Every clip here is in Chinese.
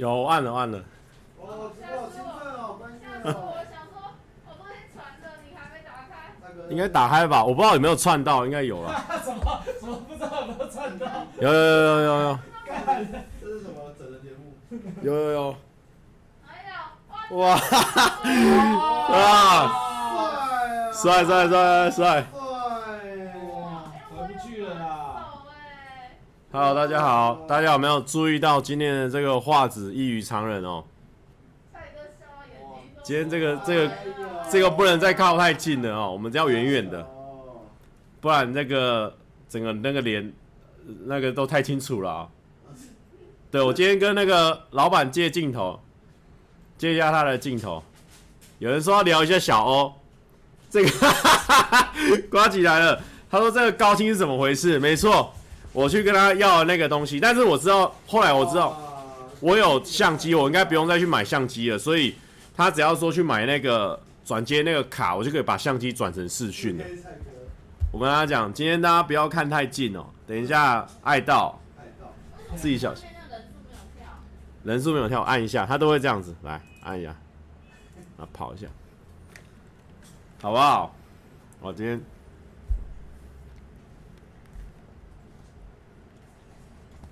有我按了按了。哦，好兴奋哦，关键吓死我！想说，我都在传着，你还没打开。应该打开吧？我不知道有没有串到，应该有了。什么？什么不知道有没有串到？有有有有有有。干，这是什么整人节目？有有有。哎呀！哇！啊！帅帅帅帅！帅！哇！回不去了啦。Hello，大家好，大家有没有注意到今天的这个画质异于常人哦？今天这个这个这个不能再靠太近了哦，我们要远远的，不然那个整个那个脸那个都太清楚了啊。对，我今天跟那个老板借镜头，借一下他的镜头。有人说要聊一下小欧，这个哈哈哈刮起来了。他说这个高清是怎么回事？没错。我去跟他要那个东西，但是我知道，后来我知道，我有相机，我应该不用再去买相机了。所以他只要说去买那个转接那个卡，我就可以把相机转成视讯了。我跟他讲，今天大家不要看太近哦，等一下爱到，自己小心。人数没有跳，按一下，他都会这样子，来按一下，啊跑一下，好不好？我今天。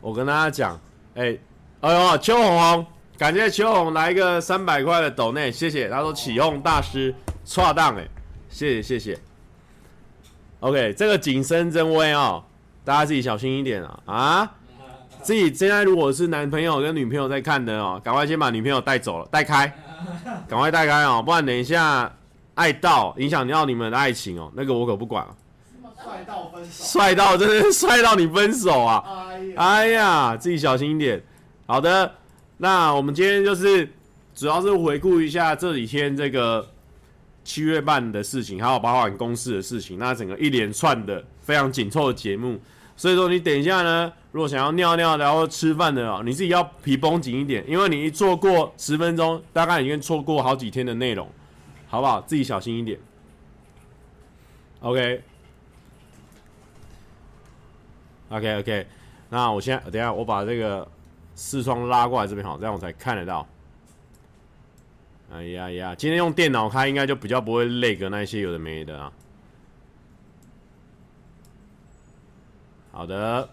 我跟大家讲，哎、哎呦，秋红红，感谢秋红来一个三百块的抖内，谢谢。他说起哄大师，错档哎，谢谢谢谢。OK，这个景深真微哦，大家自己小心一点啊啊！自己现在如果是男朋友跟女朋友在看的哦，赶快先把女朋友带走了，带开，赶快带开哦，不然等一下爱到影响到你们的爱情哦，那个我可不管了。帅到分手，帅到真的帅到你分手啊！哎呀，自己小心一点。好的，那我们今天就是主要是回顾一下这几天这个七月半的事情，还有包含公司的事情。那整个一连串的非常紧凑的节目，所以说你等一下呢，如果想要尿尿的然后吃饭的哦，你自己要皮绷紧一点，因为你一错过十分钟，大概已经错过好几天的内容，好不好？自己小心一点。OK。OK OK，那我现在等下我把这个视窗拉过来这边好，这样我才看得到。哎呀呀，今天用电脑开应该就比较不会 lag 那些有的没的啊。好的，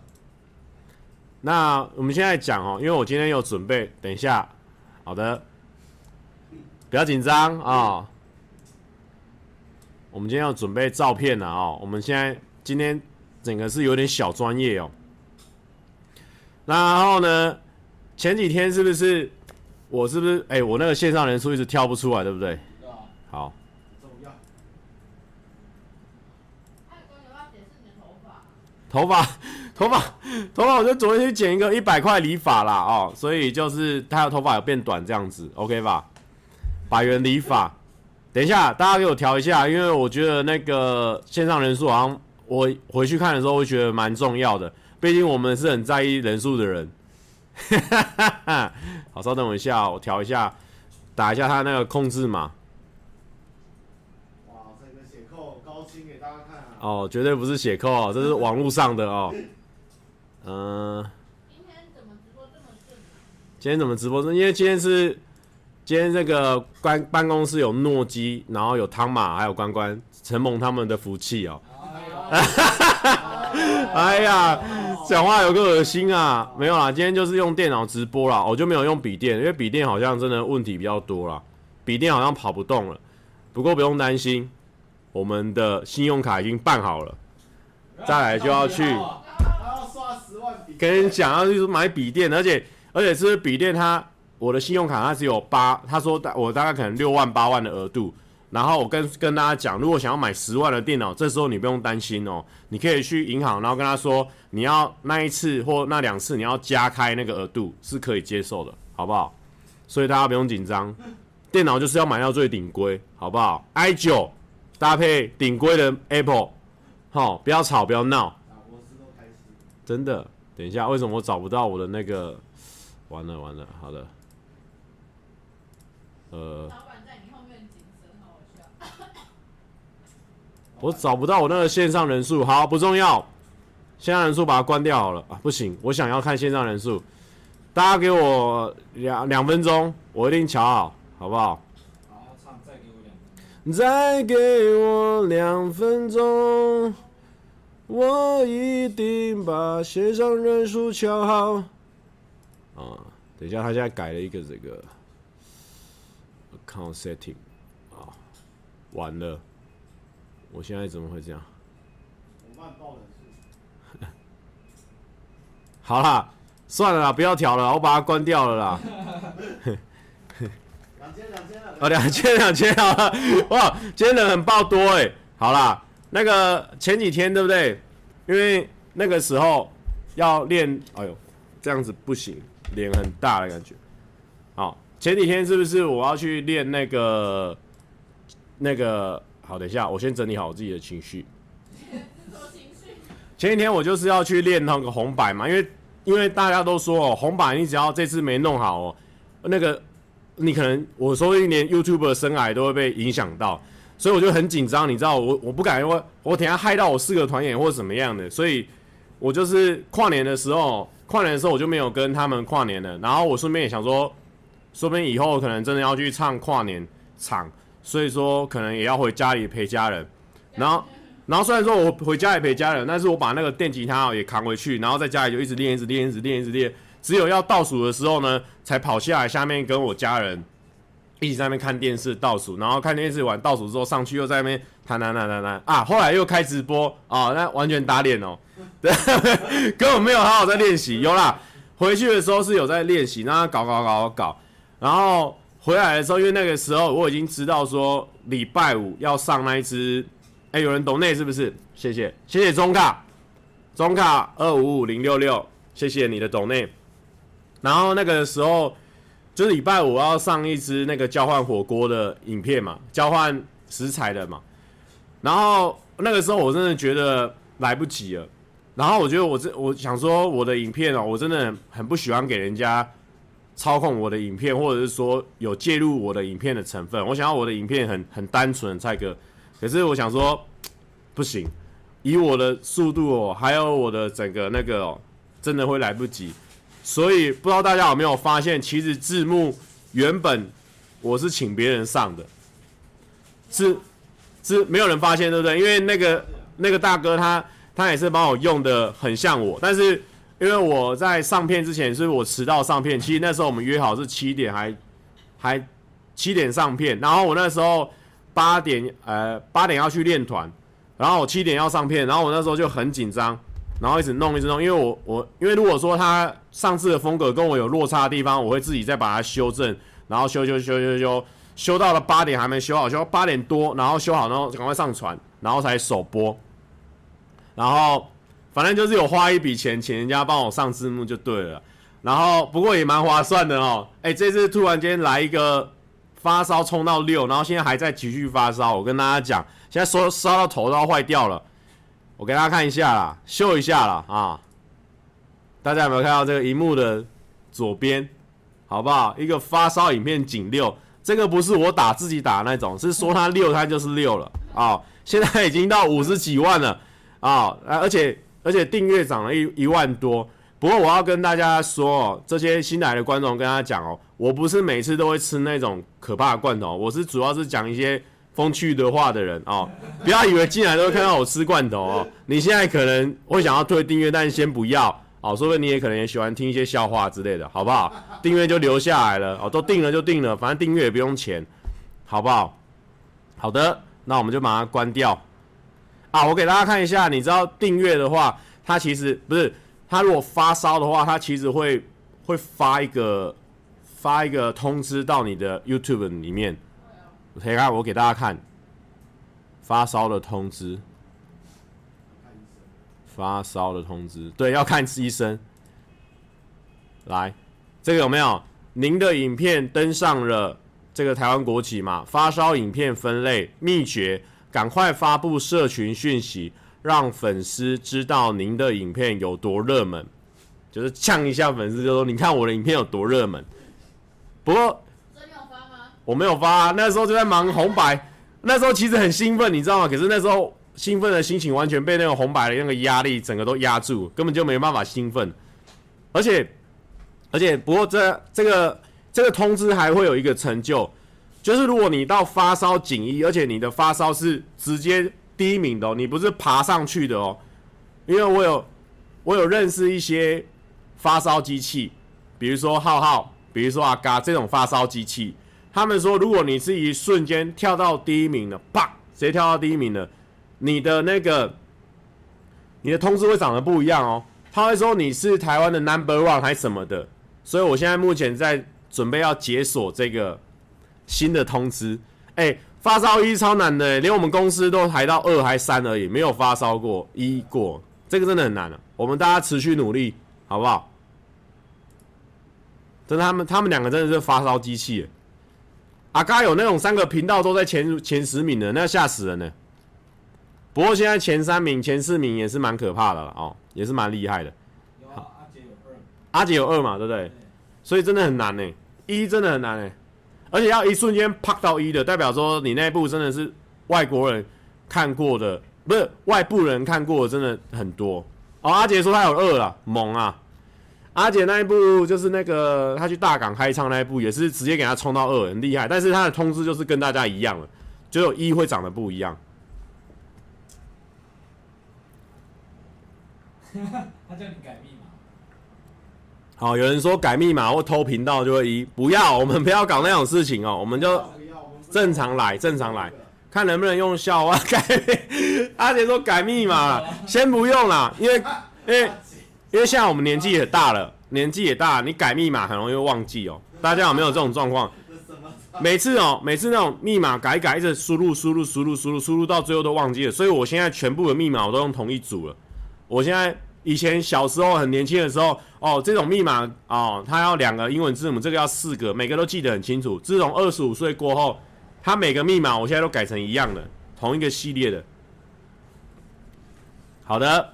那我们现在讲哦，因为我今天有准备，等一下，好的，不要紧张啊。我们今天要准备照片了啊，我们现在今天。整个是有点小专业哦，然后呢，前几天是不是我是不是哎，我那个线上人数一直跳不出来，对不对？好。头发，头发，头发，我就昨天去剪一个一百块理发啦哦，所以就是他的头发有变短这样子，OK 吧？百元理发，等一下大家给我调一下，因为我觉得那个线上人数好像。我回去看的时候会觉得蛮重要的，毕竟我们是很在意人数的人。好，稍等我一下，我调一下，打一下他那个控制码。哇，这个血扣高清给大家看啊！哦，绝对不是血扣，这是网络上的哦。嗯、呃。今天怎么直播这么正？今天怎么直播？因为今天是今天这个办办公室有诺基，然后有汤马，还有关关、陈蒙他们的福气哦。哎呀，讲话有个恶心啊！没有啦，今天就是用电脑直播啦，我就没有用笔电，因为笔电好像真的问题比较多啦，笔电好像跑不动了。不过不用担心，我们的信用卡已经办好了，再来就要去。跟你讲，要去买笔电，而且而且是笔电，它我的信用卡它只有八，他说大我大概可能六万八万的额度。然后我跟跟大家讲，如果想要买十万的电脑，这时候你不用担心哦，你可以去银行，然后跟他说你要那一次或那两次你要加开那个额度是可以接受的，好不好？所以大家不用紧张，电脑就是要买到最顶规，好不好？i9 搭配顶规的 Apple，好，不要吵，不要闹。真的，等一下，为什么我找不到我的那个？完了完了，好的，呃。我找不到我那个线上人数，好，不重要，线上人数把它关掉好了啊，不行，我想要看线上人数，大家给我两两分钟，我一定瞧好，好不好？好，唱，再给我两分钟。我，一定把线上人数瞧好。啊，等一下，他现在改了一个这个 account setting 啊，完了，我现在怎么会这样？好啦。算了啦，不要调了，我把它关掉了啦。两千两千了。哦，两千两千好了，哇，今天人很爆多哎。好啦，那个前几天对不对？因为那个时候要练，哎呦，这样子不行，脸很大的感觉。好，前几天是不是我要去练那个那个？好，等一下，我先整理好我自己的情绪。前几天我就是要去练那个红白嘛，因为。因为大家都说哦，红白你只要这次没弄好哦，那个你可能我说一年 YouTube 的生涯都会被影响到，所以我就很紧张，你知道我我不敢说，我等下害到我四个团员或者怎么样的，所以我就是跨年的时候，跨年的时候我就没有跟他们跨年了，然后我顺便也想说，说不定以后可能真的要去唱跨年场，所以说可能也要回家里陪家人，然后。然后虽然说我回家也陪家人，但是我把那个电吉他也扛回去，然后在家里就一直练，一直练，一直练，一直练。只有要倒数的时候呢，才跑下来下面跟我家人一起在那边看电视倒数，然后看电视完倒数之后上去又在那边弹弹弹弹弹啊，后来又开直播啊，那完全打脸哦，对，根本没有好好在练习。有啦，回去的时候是有在练习，让他搞搞搞搞搞，然后回来的时候，因为那个时候我已经知道说礼拜五要上那一支。哎、有人懂内是不是？谢谢，谢谢中卡，中卡二五五零六六，谢谢你的懂内。然后那个时候就是礼拜五要上一支那个交换火锅的影片嘛，交换食材的嘛。然后那个时候我真的觉得来不及了。然后我觉得我这我想说我的影片哦，我真的很不喜欢给人家操控我的影片，或者是说有介入我的影片的成分。我想要我的影片很很单纯，蔡哥。可是我想说，不行，以我的速度哦，还有我的整个那个哦，真的会来不及。所以不知道大家有没有发现，其实字幕原本我是请别人上的，是是没有人发现，对不对？因为那个那个大哥他他也是帮我用的很像我，但是因为我在上片之前，是我迟到上片。其实那时候我们约好是七点还，还七点上片，然后我那时候。八点，呃，八点要去练团，然后我七点要上片，然后我那时候就很紧张，然后一直弄，一直弄，因为我我因为如果说他上次的风格跟我有落差的地方，我会自己再把它修正，然后修修修修修，修到了八点还没修好，修八点多，然后修好，然后赶快上传，然后才首播，然后反正就是有花一笔钱请人家帮我上字幕就对了，然后不过也蛮划算的哦，哎，这次突然间来一个。发烧冲到六，然后现在还在继续发烧。我跟大家讲，现在烧烧到头都要坏掉了。我给大家看一下啦，秀一下啦啊！大家有没有看到这个荧幕的左边？好不好？一个发烧影片仅六，这个不是我打自己打的那种，是说他六，他就是六了啊！现在已经到五十几万了啊！而且而且订阅涨了一一万多。不过我要跟大家说哦，这些新来的观众跟他讲哦，我不是每次都会吃那种可怕的罐头，我是主要是讲一些风趣的话的人哦，不要以为进来都会看到我吃罐头哦。你现在可能会想要退订阅，但是先不要哦，说不定你也可能也喜欢听一些笑话之类的，好不好？订阅就留下来了哦，都订了就订了，反正订阅也不用钱，好不好？好的，那我们就把它关掉啊。我给大家看一下，你知道订阅的话，它其实不是。他如果发烧的话，他其实会会发一个发一个通知到你的 YouTube 里面。可以看，我给大家看发烧的通知。发烧的通知，对，要看医生。来，这个有没有？您的影片登上了这个台湾国旗嘛？发烧影片分类秘诀，赶快发布社群讯息。让粉丝知道您的影片有多热门，就是呛一下粉丝，就说你看我的影片有多热门。不过真有发吗，我没有发啊，那时候就在忙红白，那时候其实很兴奋，你知道吗？可是那时候兴奋的心情完全被那个红白的那个压力整个都压住，根本就没办法兴奋。而且而且不过这这个这个通知还会有一个成就，就是如果你到发烧锦衣，而且你的发烧是直接第一名的哦，你不是爬上去的哦，因为我有我有认识一些发烧机器，比如说浩浩，比如说阿嘎这种发烧机器，他们说如果你是一瞬间跳到第一名的，啪，直接跳到第一名的，你的那个你的通知会长得不一样哦，他会说你是台湾的 number one 还是什么的，所以我现在目前在准备要解锁这个。新的通知，哎、欸，发烧一超难的，连我们公司都排到二还三而已，没有发烧过一过，这个真的很难了。我们大家持续努力，好不好？真的，他们他们两个真的是发烧机器。阿嘎有那种三个频道都在前前十名的，那吓死人了。不过现在前三名、前四名也是蛮可怕的了哦，也是蛮厉害的。有啊，阿杰有二，阿杰有二嘛，对不对？所以真的很难呢，一真的很难呢。而且要一瞬间啪到一的，代表说你那部真的是外国人看过的，不是外部人看过的，真的很多。哦，阿杰说他有二了，猛啊！阿杰那一部就是那个他去大港开唱那一部，也是直接给他冲到二，很厉害。但是他的通知就是跟大家一样了，只有一会长得不一样。他叫你改密。好，有人说改密码或偷频道就会一，不要，我们不要搞那种事情哦，我们就正常来，正常来，看能不能用笑话改。阿杰说改密码，先不用啦，因为因为因为现在我们年纪也大了，年纪也大，你改密码很容易忘记哦。大家有没有这种状况？每次哦，每次那种密码改改，一直输入输入输入输入输入到最后都忘记了，所以我现在全部的密码我都用同一组了。我现在。以前小时候很年轻的时候，哦，这种密码哦，它要两个英文字母，这个要四个，每个都记得很清楚。自从二十五岁过后，它每个密码我现在都改成一样的，同一个系列的。好的，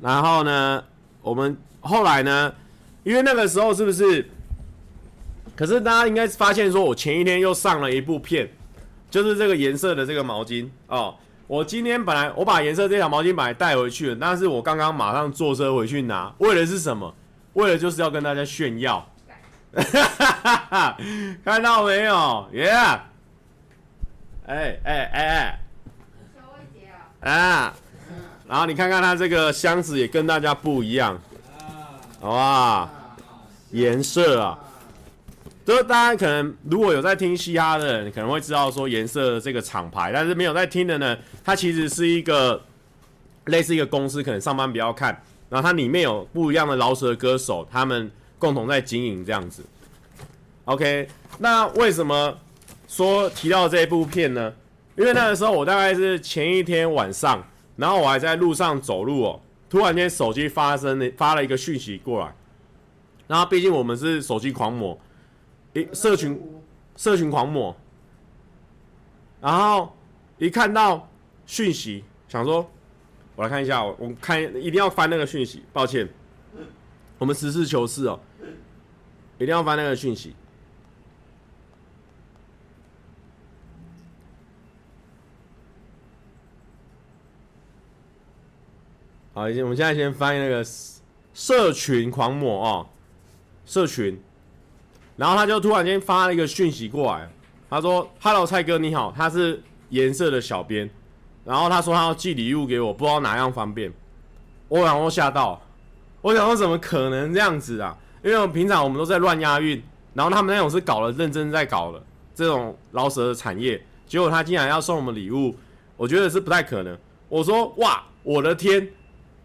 然后呢，我们后来呢，因为那个时候是不是？可是大家应该发现说，我前一天又上了一部片，就是这个颜色的这个毛巾哦。我今天本来我把颜色这条毛巾本来带回去了，但是我刚刚马上坐车回去拿，为了是什么？为了就是要跟大家炫耀，看到没有？耶！哎哎哎哎！啊！然后你看看它这个箱子也跟大家不一样，好吧？颜色啊！就是大家可能如果有在听嘻哈的人，可能会知道说颜色这个厂牌，但是没有在听的呢，它其实是一个类似一个公司，可能上班比较看，然后它里面有不一样的饶舌歌手，他们共同在经营这样子。OK，那为什么说提到这一部片呢？因为那个时候我大概是前一天晚上，然后我还在路上走路哦，突然间手机发生了发了一个讯息过来，然后毕竟我们是手机狂魔。一，社群，社群狂魔，然后一看到讯息，想说，我来看一下，我看一定要翻那个讯息。抱歉，我们实事求是哦，一定要翻那个讯息。好，我们现在先翻那个社群狂魔哦，社群。然后他就突然间发了一个讯息过来，他说：“Hello，蔡哥你好，他是颜色的小编。”然后他说他要寄礼物给我，不知道哪样方便。我然后吓到，我想说怎么可能这样子啊？因为我平常我们都在乱押韵，然后他们那种是搞了认真在搞的这种饶舌的产业，结果他竟然要送我们礼物，我觉得是不太可能。我说：“哇，我的天！”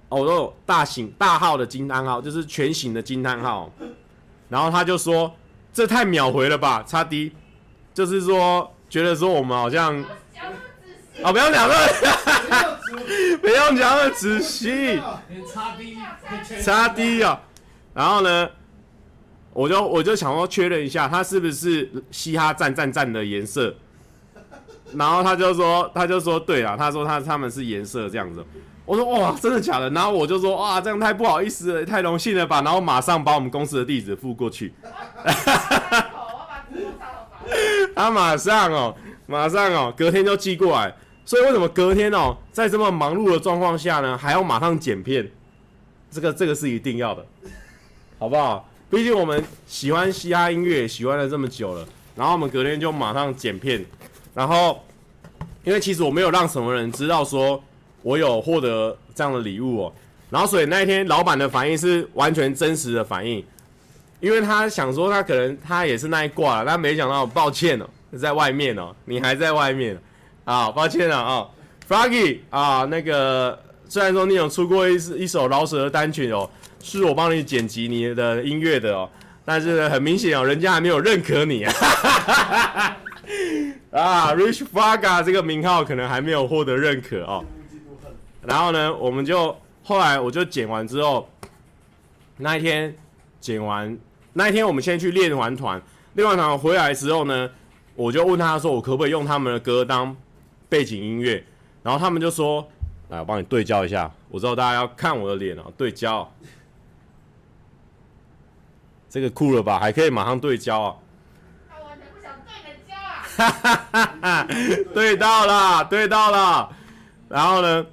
哦，我都有大型大号的惊叹号，就是全型的惊叹号。然后他就说。这太秒回了吧，差 D，就是说觉得说我们好像，哦，不要讲了，不要讲那么仔细，差 D，差 D 啊，然后呢，我就我就想说确认一下，他是不是嘻哈赞赞赞的颜色，然后他就说他就说对了，他说他他们是颜色这样子。我说哇，真的假的？然后我就说哇，这样太不好意思了，太荣幸了吧？然后马上把我们公司的地址付过去。他马上哦，马上哦，隔天就寄过来。所以为什么隔天哦，在这么忙碌的状况下呢，还要马上剪片？这个这个是一定要的，好不好？毕竟我们喜欢嘻哈音乐，喜欢了这么久了，然后我们隔天就马上剪片，然后因为其实我没有让什么人知道说我有获得这样的礼物哦，然后所以那一天老板的反应是完全真实的反应，因为他想说他可能他也是那一挂了，但没想到抱歉哦，在外面哦，你还在外面啊，抱歉了啊，Froggy 啊，那个虽然说你有出过一一首饶舌的单曲哦。是我帮你剪辑你的音乐的哦，但是很明显哦，人家还没有认可你啊，啊，Rich Faga 这个名号可能还没有获得认可哦。然后呢，我们就后来我就剪完之后，那一天剪完那一天，我们先去练完团，练完团回来之后呢，我就问他说，我可不可以用他们的歌当背景音乐？然后他们就说，来，我帮你对焦一下，我知道大家要看我的脸哦，对焦。这个酷了吧？还可以马上对焦啊！他完全不想对人焦啊！哈哈哈哈对到了，对到了。然后呢？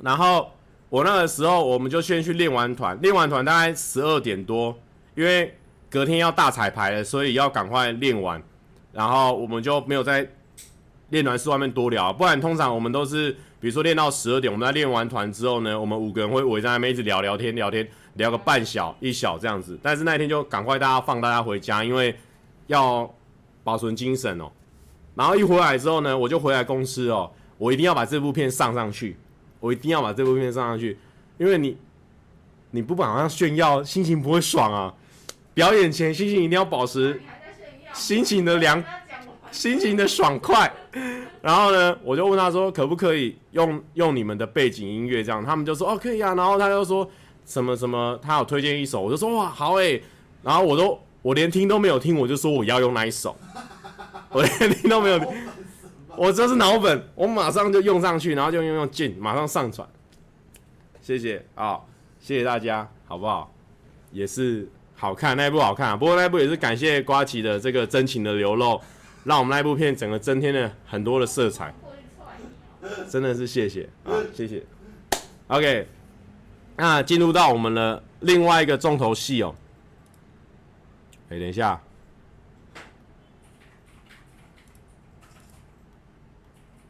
然后我那个时候，我们就先去练完团，练完团大概十二点多，因为隔天要大彩排了，所以要赶快练完。然后我们就没有在练团室外面多聊，不然通常我们都是，比如说练到十二点，我们在练完团之后呢，我们五个人会围在那边一直聊聊天，聊天。聊个半小一小这样子，但是那一天就赶快大家放大家回家，因为要保存精神哦。然后一回来之后呢，我就回来公司哦，我一定要把这部片上上去，我一定要把这部片上上去，因为你你不马上炫耀，心情不会爽啊。表演前心情一定要保持心情的凉，心情的爽快。然后呢，我就问他说，可不可以用用你们的背景音乐这样？他们就说哦可以啊。然后他就说。什么什么，他有推荐一首，我就说哇好诶，然后我都我连听都没有听，我就说我要用那一首，我连听都没有听，我这是脑粉，我马上就用上去，然后就用用键，马上上传，谢谢啊，谢谢大家，好不好？也是好看那一部好看啊，不过那一部也是感谢瓜奇的这个真情的流露，让我们那一部片整个增添了很多的色彩，真的是谢谢啊，谢谢，OK。那进入到我们的另外一个重头戏哦。哎，等一下，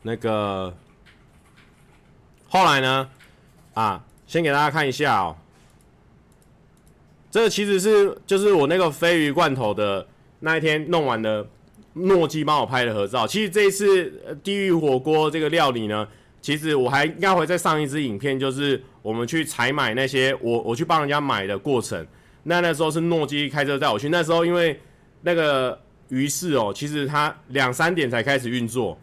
那个后来呢？啊，先给大家看一下哦。这其实是就是我那个鯡鱼罐头的那一天弄完的，诺基帮我拍的合照。其实这一次地狱火锅这个料理呢。其实我还应该会再上一支影片，就是我们去采买那些我我去帮人家买的过程。那那时候是诺基开车带我去，那时候因为那个鱼市哦，其实它两三点才开始运作，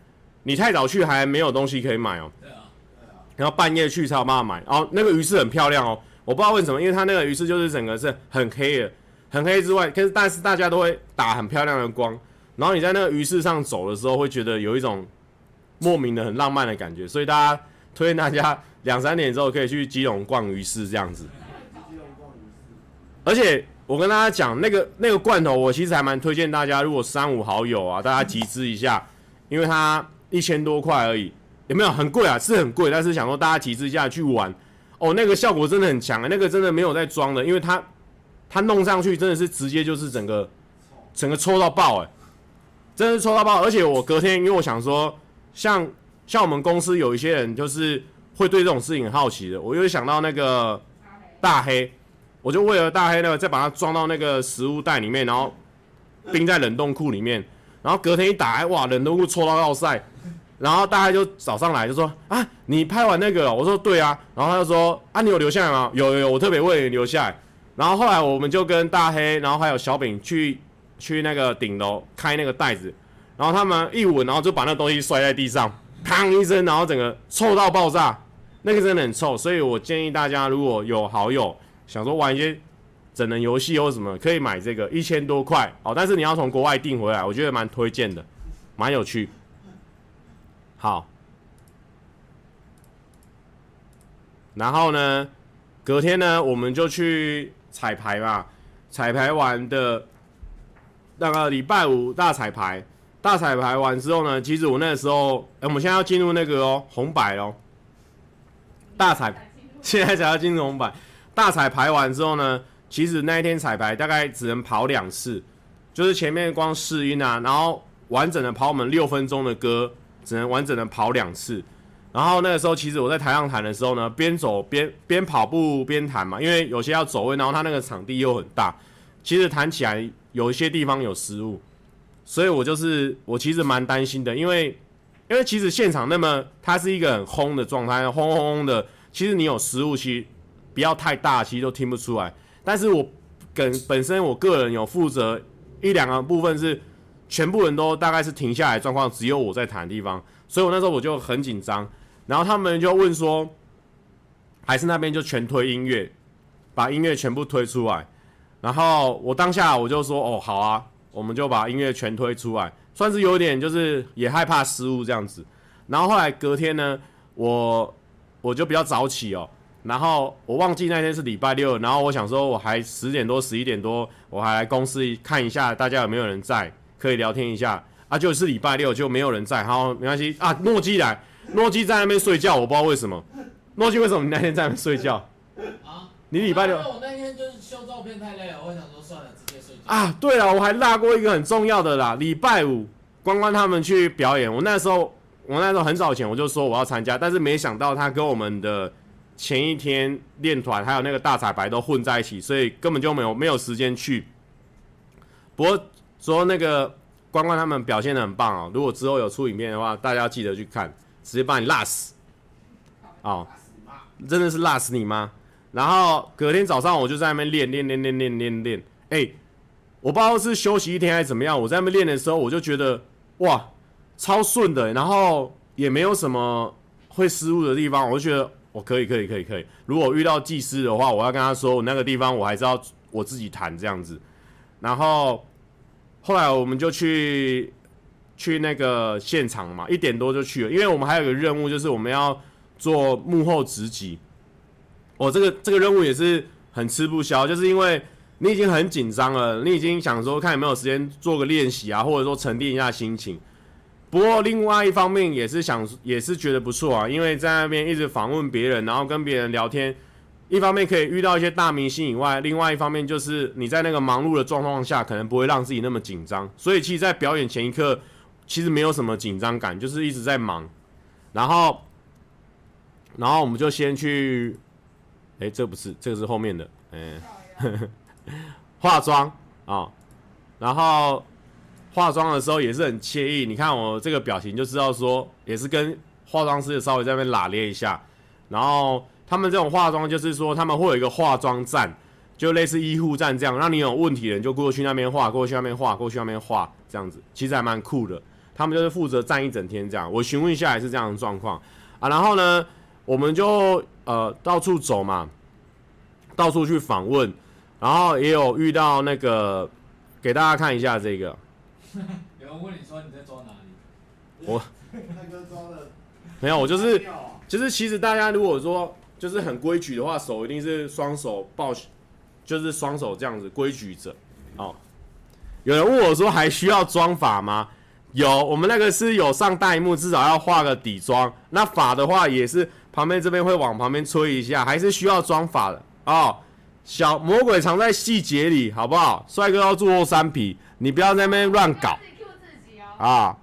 你太早去还没有东西可以买哦。对啊，对啊然后半夜去才有办法买。然后那个鱼市很漂亮哦，我不知道为什么，因为它那个鱼市就是整个是很黑的，很黑之外，可是但是大家都会打很漂亮的光，然后你在那个鱼市上走的时候，会觉得有一种。莫名的很浪漫的感觉，所以大家推荐大家两三点之后可以去基隆逛鱼市这样子。而且我跟大家讲，那个那个罐头，我其实还蛮推荐大家，如果三五好友啊，大家集资一下，因为它一千多块而已，有没有很贵啊？是很贵，但是想说大家集资下去玩，哦，那个效果真的很强啊，那个真的没有在装的，因为它它弄上去真的是直接就是整个整个抽到爆哎，真的是抽到爆，而且我隔天因为我想说。像像我们公司有一些人就是会对这种事情很好奇的，我又想到那个大黑，我就为了大黑那个再把它装到那个食物袋里面，然后冰在冷冻库里面，然后隔天一打开，哇，冷冻库抽到要塞，然后大家就早上来就说啊，你拍完那个，我说对啊，然后他就说啊，你有留下来吗？有有有，我特别为你留下来。然后后来我们就跟大黑，然后还有小饼去去那个顶楼开那个袋子。然后他们一闻，然后就把那东西摔在地上，砰一声，然后整个臭到爆炸，那个真的很臭。所以我建议大家，如果有好友想说玩一些整人游戏或什么，可以买这个一千多块哦。但是你要从国外订回来，我觉得蛮推荐的，蛮有趣。好，然后呢，隔天呢，我们就去彩排嘛。彩排完的那个礼拜五大彩排。大彩排完之后呢，其实我那时候，哎，我们现在要进入那个哦，红白哦。大彩，现在才要进入红白。大彩排完之后呢，其实那一天彩排大概只能跑两次，就是前面光试音啊，然后完整的跑我们六分钟的歌，只能完整的跑两次。然后那个时候，其实我在台上弹的时候呢，边走边边跑步边弹嘛，因为有些要走位，然后他那个场地又很大，其实弹起来有一些地方有失误，所以我就是我其实蛮担心的，因为因为其实现场那么它是一个很轰的状态，轰轰轰的，其实你有失误，其实不要太大，其实都听不出来。但是我跟本身我个人有负责一两个部分是全部人都大概是停下来状况，只有我在弹地方，所以我那时候我就很紧张。然后他们就问说，还是那边就全推音乐，把音乐全部推出来。然后我当下我就说，哦，好啊，我们就把音乐全推出来，算是有点就是也害怕失误这样子。然后后来隔天呢，我我就比较早起哦，然后我忘记那天是礼拜六，然后我想说我还十点多十一点多，我还来公司看一下大家有没有人在，可以聊天一下啊，就是礼拜六就没有人在，好，没关系啊，诺基来。诺基在那边睡觉，我不知道为什么。诺基为什么你那天在那边睡觉？啊？你礼拜六？我那天就是修照片太累了，我想说算了，直接睡觉。啊，对了，我还落过一个很重要的啦。礼拜五，关关他们去表演，我那时候，我那时候很早前我就说我要参加，但是没想到他跟我们的前一天练团还有那个大彩排都混在一起，所以根本就没有没有时间去。不过说那个关关他们表现的很棒哦，如果之后有出影片的话，大家要记得去看。直接把你辣死，哦，真的是辣死你妈！然后隔天早上我就在那边练练练练练练练，哎，我不知道是休息一天还是怎么样，我在那边练的时候我就觉得哇，超顺的，然后也没有什么会失误的地方，我就觉得我可以可以可以可以。如果遇到技师的话，我要跟他说我那个地方我还是要我自己弹这样子。然后后来我们就去。去那个现场嘛，一点多就去了，因为我们还有个任务，就是我们要做幕后直击。我、哦、这个这个任务也是很吃不消，就是因为你已经很紧张了，你已经想说看有没有时间做个练习啊，或者说沉淀一下心情。不过另外一方面也是想，也是觉得不错啊，因为在那边一直访问别人，然后跟别人聊天，一方面可以遇到一些大明星以外，另外一方面就是你在那个忙碌的状况下，可能不会让自己那么紧张。所以其实，在表演前一刻。其实没有什么紧张感，就是一直在忙，然后，然后我们就先去，哎，这不是，这个是后面的，哎，化妆啊、然后化妆的时候也是很惬意，你看我这个表情就知道说，也是跟化妆师稍微在那边拉咧一下，然后他们这种化妆就是说他们会有一个化妆站，就类似医护站这样，让你有问题的人就过去那边化，过去那边化，过去那边化，这样子，其实还蛮酷的。他们就是负责站一整天这样，我询问一下来是这样的状况啊。然后呢，我们就呃到处走嘛，到处去访问，然后也有遇到那个，给大家看一下这个。有人问你说你在抓哪里？我 没有，我就是就是其实大家如果说就是很规矩的话，手一定是双手抱，就是双手这样子规矩着哦。有人问我说还需要妆法吗？有，我们那个是有上大荧幕，至少要画个底妆。那法的话，也是旁边这边会往旁边吹一下，还是需要妆法的哦。小魔鬼藏在细节里，好不好？帅哥要做三皮，你不要在那边乱搞啊！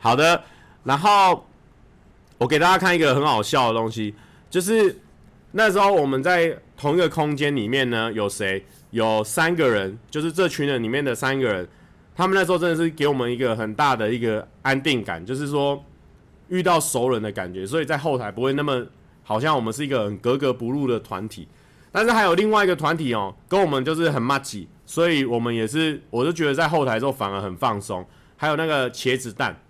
好的，然后我给大家看一个很好笑的东西，就是那时候我们在同一个空间里面呢，有谁？有三个人，就是这群人里面的三个人。他们那时候真的是给我们一个很大的一个安定感，就是说遇到熟人的感觉，所以在后台不会那么好像我们是一个很格格不入的团体。但是还有另外一个团体哦，跟我们就是很麻吉，所以我们也是，我就觉得在后台之后反而很放松。还有那个茄子蛋，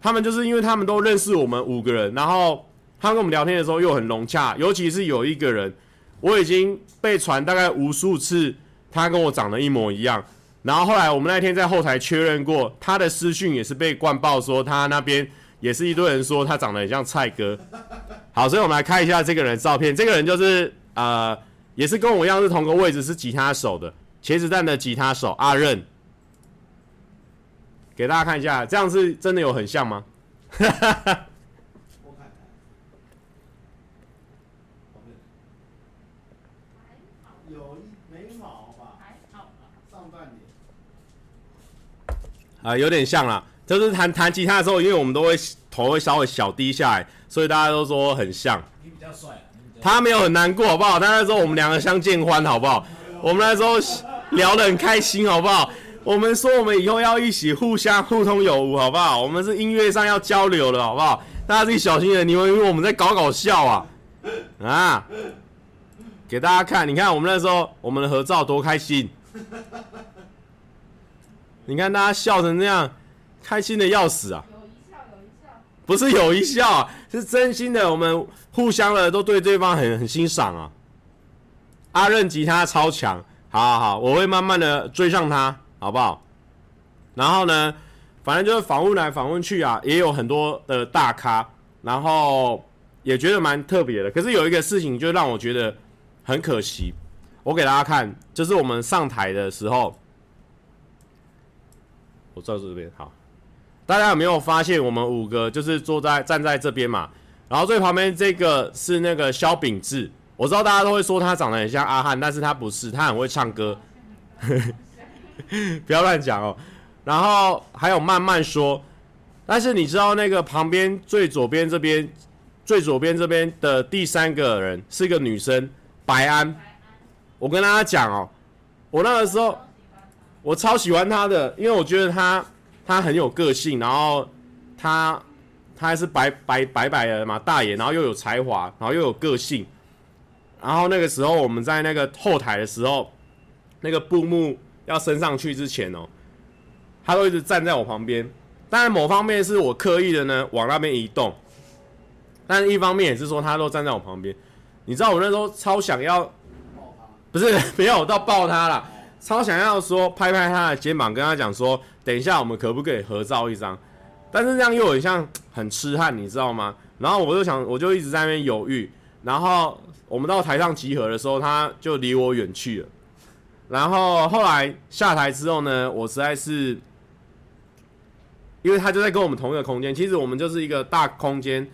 他们就是因为他们都认识我们五个人，然后他跟我们聊天的时候又很融洽，尤其是有一个人，我已经被传大概无数次，他跟我长得一模一样。然后后来我们那天在后台确认过，他的私讯也是被灌爆，说他那边也是一堆人说他长得很像蔡哥。好，所以我们来看一下这个人的照片。这个人就是呃，也是跟我一样是同个位置，是吉他手的茄子蛋的吉他手阿任。给大家看一下，这样是真的有很像吗？哈哈哈我看看。有一眉毛吧，还好吧，上半脸。啊，有点像啦，就是弹弹吉他的时候，因为我们都会头会稍微小低下来，所以大家都说很像。你比较帅，他没有很难过，好不好？他那时候我们两个相见欢，好不好？我们那时候聊得很开心，好不好？我们说我们以后要一起互相互通有无，好不好？我们是音乐上要交流的，好不好？大家自己小心点，你们以为我们在搞搞笑啊？啊！给大家看，你看我们那时候我们的合照多开心。你看大家笑成这样，开心的要死啊！有一笑，有一笑，不是有一笑啊，是真心的。我们互相的都对对方很很欣赏啊。阿任吉他超强，好好好，我会慢慢的追上他，好不好？然后呢，反正就是访问来访问去啊，也有很多的大咖，然后也觉得蛮特别的。可是有一个事情就让我觉得很可惜，我给大家看，就是我们上台的时候。我坐这边好，大家有没有发现我们五个就是坐在站在这边嘛？然后最旁边这个是那个萧秉治，我知道大家都会说他长得很像阿汉，但是他不是，他很会唱歌，不要乱讲哦。然后还有慢慢说，但是你知道那个旁边最左边这边最左边这边的第三个人是一个女生白安，我跟大家讲哦，我那个时候。我超喜欢他的，因为我觉得他他很有个性，然后他他还是白白白白的嘛，大眼，然后又有才华，然后又有个性。然后那个时候我们在那个后台的时候，那个布幕要升上去之前哦，他都一直站在我旁边。当然某方面是我刻意的呢往那边移动，但是一方面也是说他都站在我旁边。你知道我那时候超想要，不是 没有到抱他了。超想要说拍拍他的肩膀，跟他讲说，等一下我们可不可以合照一张？但是这样又很像很痴汉，你知道吗？然后我就想，我就一直在那边犹豫。然后我们到台上集合的时候，他就离我远去了。然后后来下台之后呢，我实在是，因为他就在跟我们同一个空间，其实我们就是一个大空间，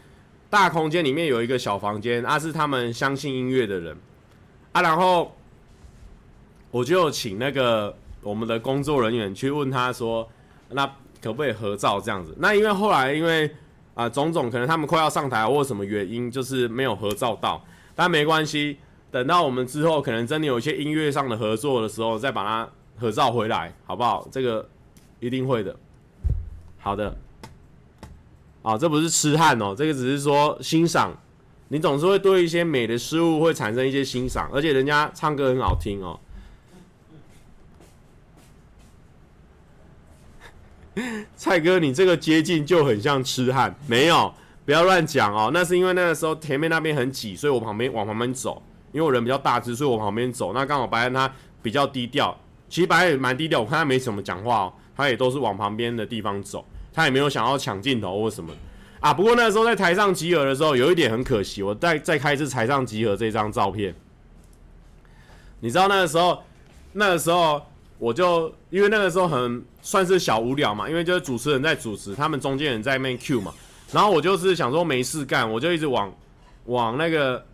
大空间里面有一个小房间，啊是他们相信音乐的人，啊然后。我就请那个我们的工作人员去问他说，那可不可以合照这样子？那因为后来因为啊、种种可能他们快要上台或什么原因，就是没有合照到，但没关系，等到我们之后可能真的有一些音乐上的合作的时候，再把它合照回来，好不好？这个一定会的。好的，啊，这不是痴汉哦，这个只是说欣赏，你总是会对一些美的事物会产生一些欣赏，而且人家唱歌很好听哦。蔡哥，你这个接近就很像痴汉，没有，不要乱讲哦。那是因为那个时候前面那边很挤，所以我旁边往旁边走。因为我人比较大只，所以我旁边走。那刚好白安他比较低调，其实白安也蛮低调，我看他没什么讲话哦，他也都是往旁边的地方走，他也没有想要抢镜头或什么啊。不过那个时候在台上集合的时候，有一点很可惜，我再再开一次台上集合这张照片。你知道那个时候，那个时候。我就因为那个时候很算是小无聊嘛，因为就是主持人在主持，他们中间人在面 Q 嘛，然后我就是想说没事干，我就一直往往那个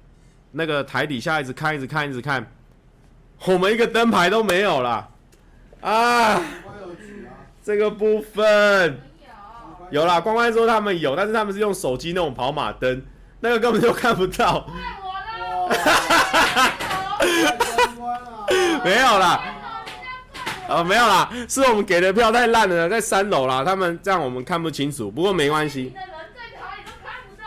那个台底下一直看，一直看，一直看，我们一个灯牌都没有了啊！这个部分有啦，关关说他们有，但是他们是用手机那种跑马灯，那个根本就看不到。没有啦。呃，没有啦，是我们给的票太烂了，在三楼啦，他们这样我们看不清楚，不过没关系。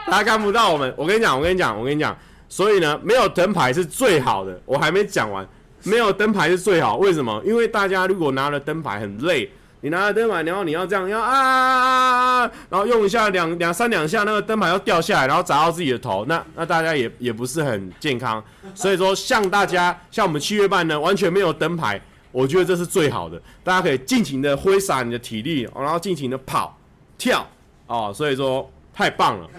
大家看不到我们，我跟你讲，我跟你讲，我跟你讲，所以呢，没有灯牌是最好的。我还没讲完，没有灯牌是最好，为什么？因为大家如果拿了灯牌很累，你拿了灯牌，然后你要这样要啊，然后用一下两两三两下，那个灯牌要掉下来，然后砸到自己的头，那那大家也也不是很健康。所以说，像大家像我们七月半呢，完全没有灯牌。我觉得这是最好的，大家可以尽情的挥洒你的体力，然后尽情的跑、跳，哦，所以说太棒了，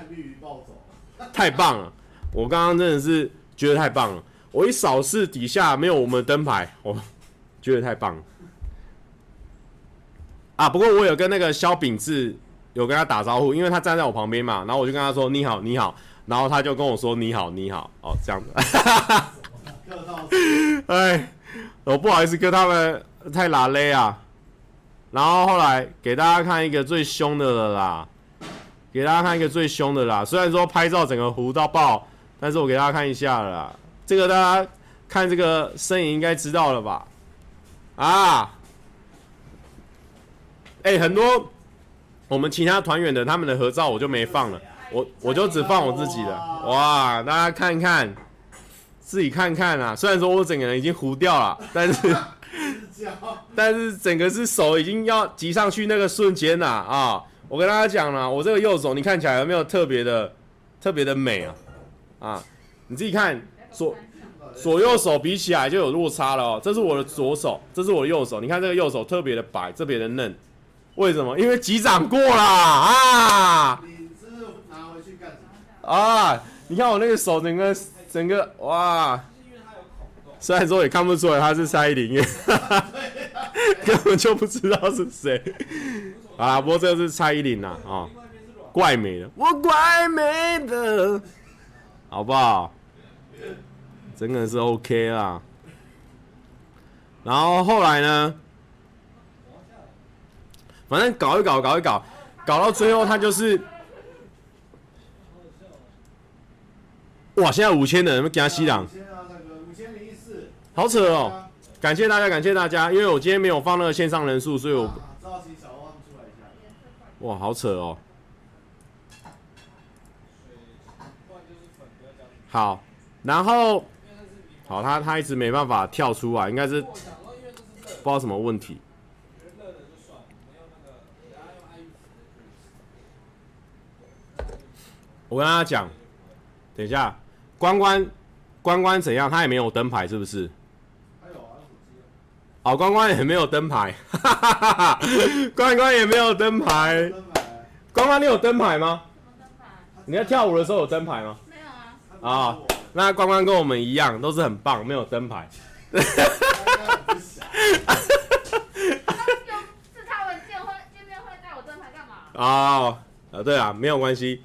太棒了，我刚刚真的是觉得太棒了。我一扫视底下没有我们的灯牌，我觉得太棒了。啊，不过我有跟那个肖秉志有跟他打招呼，因为他站在我旁边嘛，然后我就跟他说你好你好，然后他就跟我说你好你好，哦这样子。哎，我不好意思跟他们太拉勒啊。然后后来给大家看一个最凶的了啦，给大家看一个最凶的啦。虽然说拍照整个糊到爆，但是我给大家看一下啦。这个大家看这个身影应该知道了吧？啊，哎，很多我们其他团员的他们的合照我就没放了，我我就只放我自己的。哇，大家看看，自己看看啊。虽然说我整个人已经糊掉了，但是。但是整个是手已经要挤上去那个瞬间呐啊！我跟大家讲了，我这个右手你看起来有没有特别的特别的美啊？啊，你自己看左左右手比起来就有落差了哦。这是我的左手，这是我的右手。你看这个右手特别的白，特别的嫩，为什么？因为击掌过了啊！你是拿回去干什么？啊！你看我那个手整个整个哇！虽然说也看不出来他是蔡依林耶，哈哈，根本就不知道是谁。啊，不过这个是蔡依林呐，啊，怪美的，我怪美的，好不好？真的是 OK 啦。然后后来呢，反正搞一搞，搞一搞，搞到最后他就是，哇！现在五千人，给他吸氧。好扯哦！感谢大家，感谢大家，因为我今天没有放那个线上人数，所以我。哇，好扯哦！好，然后，好，他他一直没办法跳出来，应该是不知道什么问题。我跟大家讲，等一下，关关关关怎样？他也没有灯牌，是不是？哦，关关也没有灯牌，哈哈哈哈，关关也没有灯牌。关关，你有灯牌吗？你在跳舞的时候有灯牌吗？没有啊。啊，那关关跟我们一样，都是很棒，没有灯牌。哈哈哈哈哈。是他们见会见面会带我灯牌干嘛？哦，啊，对啊，没有关系，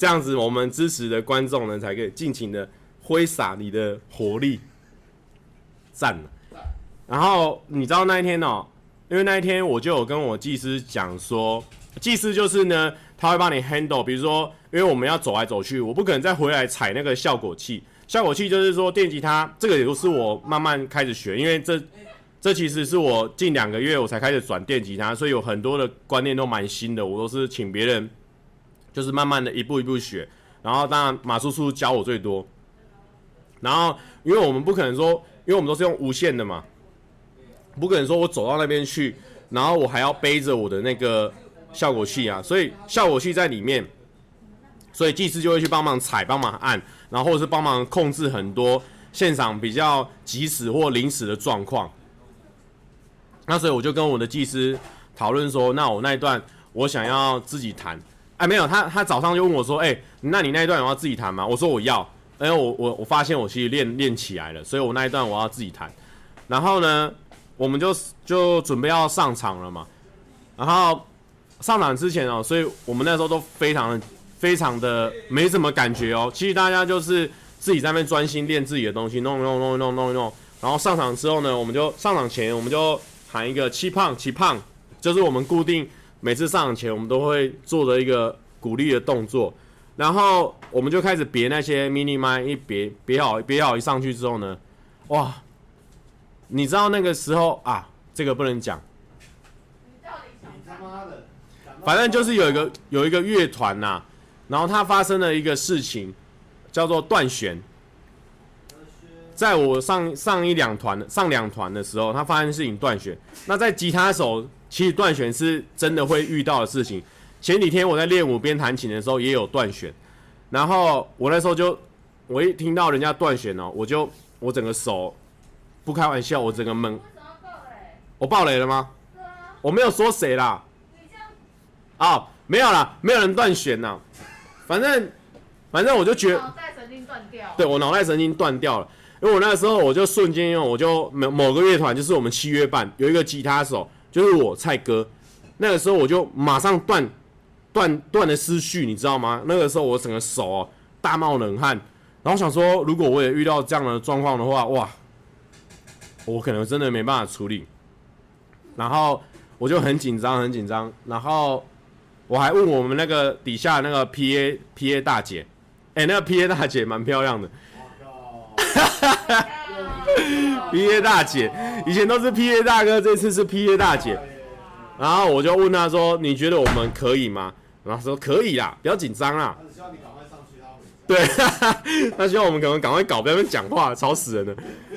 这样子我们支持的观众呢，才可以尽情的挥洒你的活力，赞。然后你知道那一天哦，因为那一天我就有跟我技师讲说，技师就是呢，他会帮你 handle，比如说，因为我们要走来走去，我不可能再回来踩那个效果器。效果器就是说电吉他，这个也是我慢慢开始学，因为这这其实是我近两个月我才开始转电吉他，所以有很多的观念都蛮新的，我都是请别人，就是慢慢的一步一步学。然后当然马叔叔教我最多。然后因为我们不可能说，因为我们都是用无线的嘛。不可能说，我走到那边去，然后我还要背着我的那个效果器啊，所以效果器在里面，所以技师就会去帮忙踩、帮忙按，然后或者是帮忙控制很多现场比较即时或临时的状况。那所以我就跟我的技师讨论说，那我那一段我想要自己弹。哎，没有，他他早上就问我说，哎，那你那一段有要自己弹吗？我说我要，因为我我我发现我其实练练起来了，所以我那一段我要自己弹。然后呢，我们就就准备要上场了嘛，然后上场之前哦，所以我们那时候都非常的非常的没什么感觉哦。其实大家就是自己在那边专心练自己的东西，弄弄弄弄弄弄。然后上场之后呢，我们就上场前我们就喊一个起胖起胖，就是我们固定每次上场前我们都会做的一个鼓励的动作。然后我们就开始别那些 mini 麦，一别别好别好一上去之后呢，哇！你知道那个时候啊，这个不能讲。反正就是有一个有一个乐团呐，然后他发生了一个事情，叫做断弦。在我上上一两团上两团的时候，他发生事情断弦。那在吉他手，其实断弦是真的会遇到的事情。前几天我在练舞边弹琴的时候也有断弦，然后我那时候就我一听到人家断弦哦，我就我整个手。不开玩笑，我整个懵。我爆雷了吗？我没有说谁啦。哦，没有啦，没有人断弦呐。反正，反正我就觉得。脑袋神经断掉。对，我脑袋神经断掉了，因为我那个时候我就瞬间用，我就某某个乐团就是我们七月半有一个吉他手，就是我蔡哥。那个时候我就马上断断断了思绪，你知道吗？那个时候我整个手哦大冒冷汗，然后想说，如果我也遇到这样的状况的话，哇！我可能真的没办法处理，然后我就很紧张，很紧张，然后我还问我们那个底下那个 P A P A 大姐，哎、那个 P A 大姐蛮漂亮的，P A 大姐以前都是 P A 大哥，这次是 P A 大姐，然后我就问他说，你觉得我们可以吗？然后说可以啦，不要紧张啦。对，他希望我们可能赶快搞，不要讲话，吵死人了。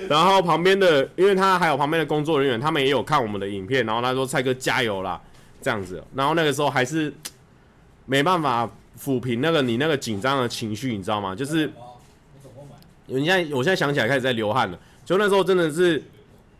然后旁边的，因为他还有旁边的工作人员，他们也有看我们的影片。然后他说：“蔡哥加油啦，这样子。”然后那个时候还是没办法抚平那个你那个紧张的情绪，你知道吗？就是，你现在我现在想起来开始在流汗了。就那时候真的是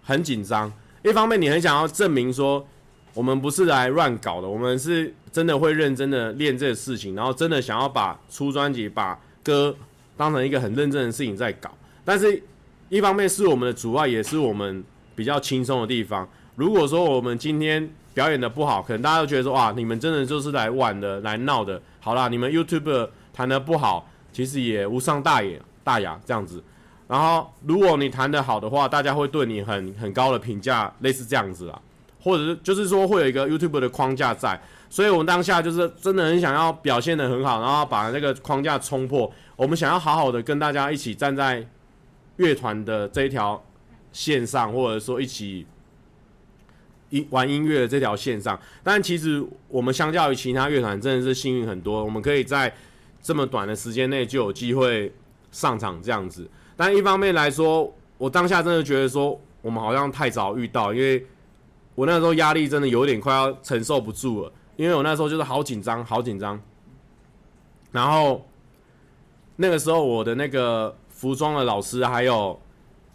很紧张，一方面你很想要证明说我们不是来乱搞的，我们是真的会认真的练这个事情，然后真的想要把出专辑把。歌当成一个很认真的事情在搞，但是一方面是我们的阻碍，也是我们比较轻松的地方。如果说我们今天表演的不好，可能大家都觉得说哇，你们真的就是来玩的、来闹的。好啦，你们 YouTuber 弹的不好，其实也无伤大雅，大雅这样子。然后如果你弹的好的话，大家会对你很很高的评价，类似这样子啦，或者是就是说会有一个 YouTube 的框架在。所以，我们当下就是真的很想要表现得很好，然后把那个框架冲破。我们想要好好的跟大家一起站在乐团的这一条线上，或者说一起一玩音乐的这条线上。但其实我们相较于其他乐团，真的是幸运很多。我们可以在这么短的时间内就有机会上场这样子。但一方面来说，我当下真的觉得说，我们好像太早遇到，因为我那时候压力真的有点快要承受不住了。因为我那时候就是好紧张，好紧张。然后那个时候，我的那个服装的老师还有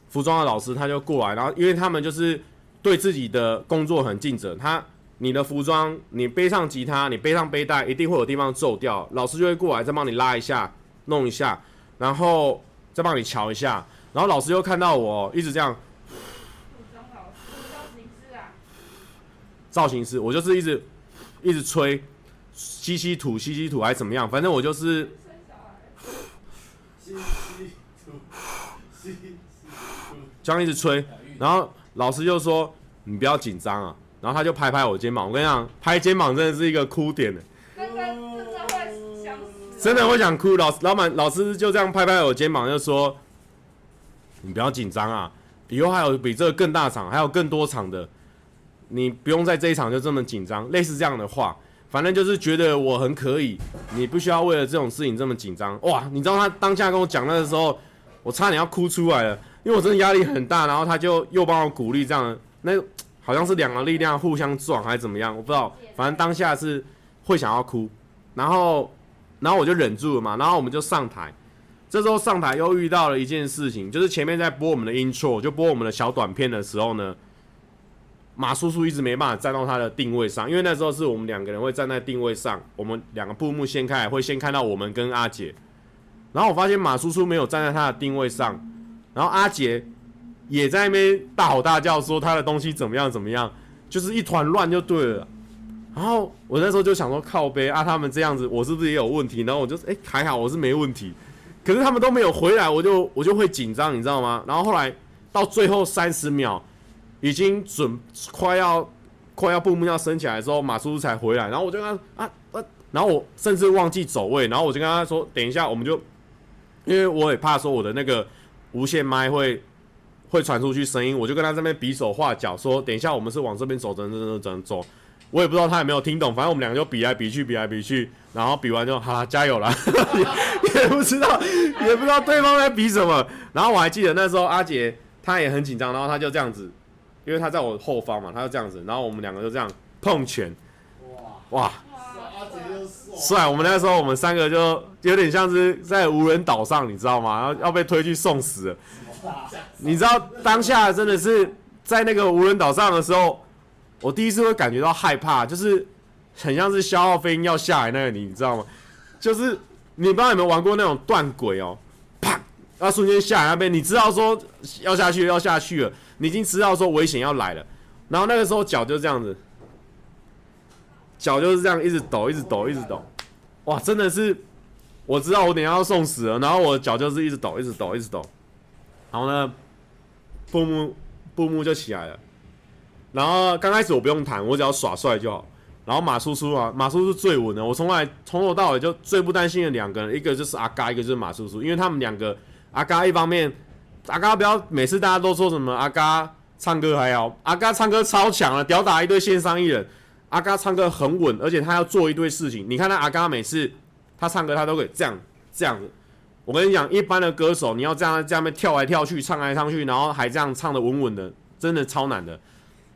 服装的老师他就过来，然后因为他们就是对自己的工作很尽责。他你的服装，你背上吉他，你背上背带，一定会有地方皱掉，老师就会过来再帮你拉一下，弄一下，然后再帮你瞧一下。然后老师又看到我一直这样。造型师。我就是一直。一直吹，吸吸土，吸吸土还怎么样？反正我就是，这样一直吹。然后老师就说：“你不要紧张啊。”然后他就拍拍我肩膀。我跟你讲，拍肩膀真的是一个哭点的，真的会想哭。老老板老师就这样拍拍我肩膀，就说：“你不要紧张啊，以后还有比这个更大场，还有更多场的。”你不用在这一场就这么紧张，类似这样的话，反正就是觉得我很可以，你不需要为了这种事情这么紧张。哇，你知道他当下跟我讲那个时候，我差点要哭出来了，因为我真的压力很大。然后他就又帮我鼓励，这样那好像是两个力量互相撞还是怎么样，我不知道。反正当下是会想要哭，然后然后我就忍住了嘛。然后我们就上台，这时候上台又遇到了一件事情，就是前面在播我们的 intro，就播我们的小短片的时候呢。马叔叔一直没办法站到他的定位上，因为那时候是我们两个人会站在定位上，我们两个布幕掀开会先看到我们跟阿杰，然后我发现马叔叔没有站在他的定位上，然后阿杰也在那边大吼大叫说他的东西怎么样怎么样，就是一团乱就对了。然后我那时候就想说靠北啊，他们这样子我是不是也有问题？然后我就哎、还好我是没问题，可是他们都没有回来，我就我就会紧张，你知道吗？然后后来到最后三十秒。已经准快要快要布幕要升起来的时候，马叔叔才回来，然后我就跟他啊啊，然后我甚至忘记走位，然后我就跟他说，等一下我们就，因为我也怕说我的那个无线麦会会传出去声音，我就跟他这边比手画脚说，等一下我们是往这边走，怎怎怎怎走，我也不知道他有没有听懂，反正我们两个就比来比去，比来比去，然后比完就好了，加油了，也不知道也不知道对方在比什么，然后我还记得那时候阿杰他也很紧张，然后他就这样子。因为他在我后方嘛，他就这样子，然后我们两个就这样碰拳，哇，哇，帅！我们那时候我们三个就有点像是在无人岛上，你知道吗？然后要被推去送死了。你知道当下真的是在那个无人岛上的时候，我第一次会感觉到害怕，就是很像是消耗飞鹰要下来那个你，你知道吗？就是你不知道有没有玩过那种断轨哦，啪，要瞬间下来那边，你知道说要下去要下去了。你已经知道说危险要来了，然后那个时候脚就这样子，脚就是这样一直抖，一直抖，一直抖，哇，真的是，我知道我等下要送死了，然后我脚就是一直抖，一直抖，一直抖，然后呢，布幕布幕就起来了。然后刚开始我不用弹，我只要耍帅就好。然后马叔叔啊，马叔叔最稳的，我从来从头到尾就最不担心的两个人，一个就是阿嘎，一个就是马叔叔，因为他们两个，阿嘎一方面，阿嘎不要每次大家都说什么阿嘎唱歌还好，阿嘎唱歌超强了，吊打一堆线上艺人，阿嘎唱歌很稳，而且他要做一堆事情。你看他阿嘎每次他唱歌，他都可以这样这样子。我跟你讲，一般的歌手你要这样这样跳来跳去，唱来唱去，然后还这样唱的稳稳的，真的超难的。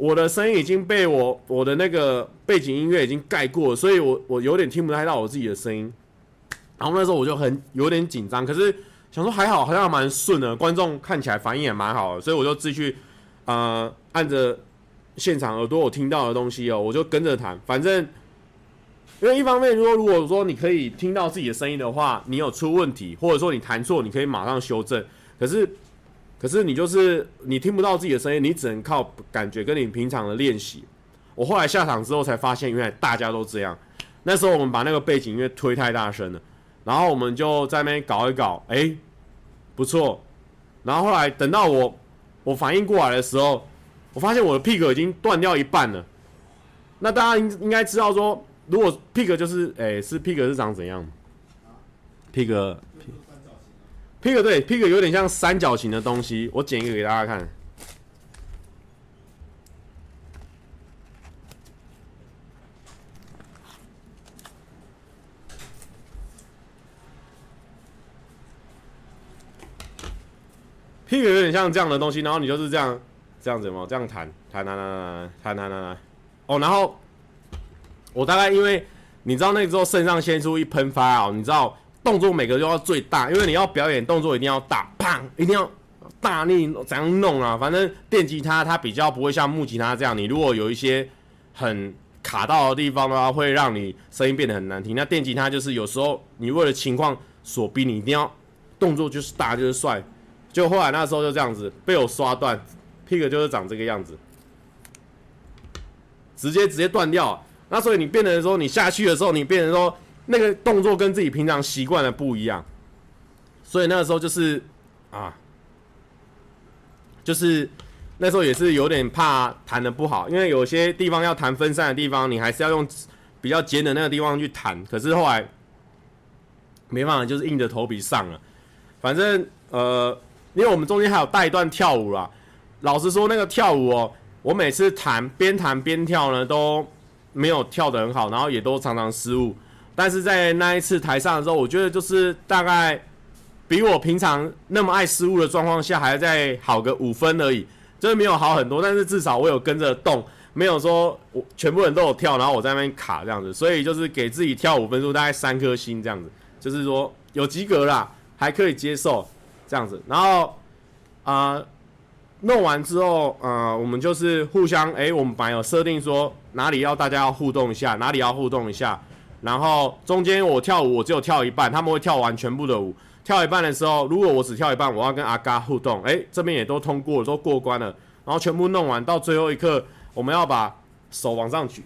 我的声音已经被我我的那个背景音乐已经盖过了，所以我我有点听不太到我自己的声音。然后那时候我就很有点紧张，可是想说还好，好像蛮顺的，观众看起来反应也蛮好的，所以我就继续呃按着现场耳朵我听到的东西哦，我就跟着弹。反正因为一方面说，如果说你可以听到自己的声音的话，你有出问题，或者说你弹错，你可以马上修正。可是。可是你就是你听不到自己的声音，你只能靠感觉跟你平常的练习。我后来下场之后才发现，原来大家都这样。那时候我们把那个背景音乐推太大声了，然后我们就在那边搞一搞，哎，不错。然后后来等到我我反应过来的时候，我发现我的 pick 已经断掉一半了。那大家应应该知道说，如果 pick 就是哎是 pick 是长怎样？pick。Pick 对 pick 有点像三角形的东西，我剪一个给大家看。pick 有点像这样的东西，然后你就是这样这样子吗，这样弹弹弹弹弹弹弹弹。哦，然后我大概因为你知道那时候肾上腺素一喷发哦，你知道。动作每个都要最大，因为你要表演动作一定要大，砰，一定要大力怎样弄啊？反正电吉他它比较不会像木吉他这样，你如果有一些很卡到的地方的话，会让你声音变得很难听。那电吉他就是有时候你为了情况所逼，你一定要动作就是大就是帅。就后来那时候就这样子被我刷断，pick 就是长这个样子，直接直接断掉。那所以你变成说你下去的时候，你变成说。那个动作跟自己平常习惯的不一样，所以那个时候就是啊，就是那时候也是有点怕弹的不好，因为有些地方要弹分散的地方，你还是要用比较尖的那个地方去弹。可是后来没办法，就是硬着头皮上了。反正呃，因为我们中间还有带一段跳舞啦。老实说，那个跳舞哦，我每次弹边弹边跳呢，都没有跳得很好，然后也都常常失误。但是在那一次台上的时候，我觉得就是大概比我平常那么爱失误的状况下，还要再好个五分而已，就是没有好很多。但是至少我有跟着动，没有说我全部人都有跳，然后我在那边卡这样子，所以就是给自己跳五分数，大概三颗星这样子，就是说有及格啦，还可以接受这样子。然后啊、弄完之后，呃，我们就是互相，哎，我们本来有设定说哪里要大家要互动一下，哪里要互动一下。然后中间我跳舞，我只有跳一半，他们会跳完全部的舞。跳一半的时候，如果我只跳一半，我要跟阿嘎互动。哎，这边也都通过，都过关了。然后全部弄完，到最后一刻，我们要把手往上举。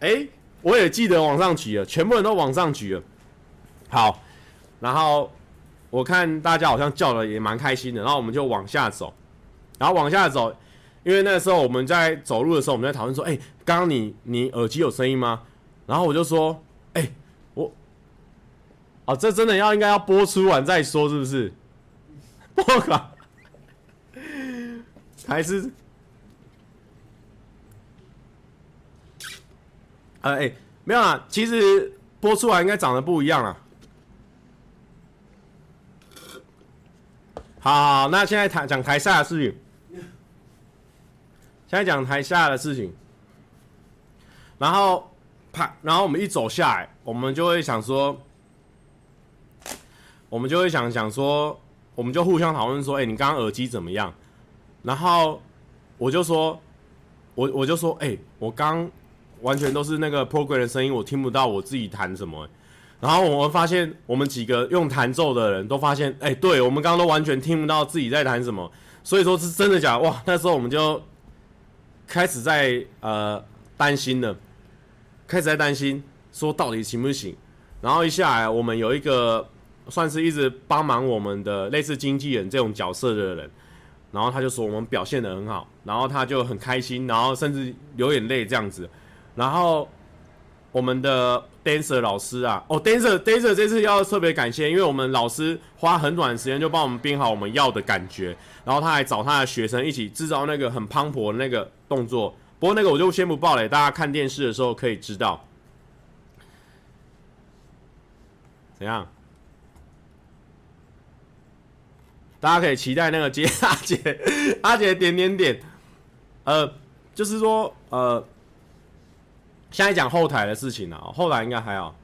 哎，我也记得往上举了，全部人都往上举了。好，然后我看大家好像叫的也蛮开心的，然后我们就往下走。然后往下走，因为那时候我们在走路的时候，我们在讨论说，哎，刚刚你你耳机有声音吗？然后我就说：“哎、我，哦，这真的要应该要播出完再说，是不是？我靠，还是，呃，哎、没有啊，其实播出来应该长得不一样了。好，好，好，那现在谈讲台下的事情，现在讲台下的事情，然后。”啪！然后我们一走下来，我们就会想说，我们就会想想说，我们就互相讨论说，哎，你刚刚耳机怎么样？然后我就说，我我就说，哎、我刚完全都是那个 program 的声音，我听不到我自己弹什么、然后我们发现，我们几个用弹奏的人都发现，哎、对我们刚刚都完全听不到自己在弹什么。所以说是真的假的？哇，那时候我们就开始在呃担心了，开始在担心说到底行不行。然后一下来，我们有一个算是一直帮忙我们的类似经纪人这种角色的人。然后他就说我们表现得很好，然后他就很开心，然后甚至流眼泪这样子。然后我们的 dancer 老师啊，哦 dancer dancer 这次要特别感谢，因为我们老师花很短时间就帮我们编好我们要的感觉，然后他还找他的学生一起制造那个很磅礴的那个动作。不过那个我就先不报了，大家看电视的时候可以知道。怎样？大家可以期待那个接 阿姐，阿姐点点点，呃，就是说，呃，现在讲后台的事情了，后台应该还好。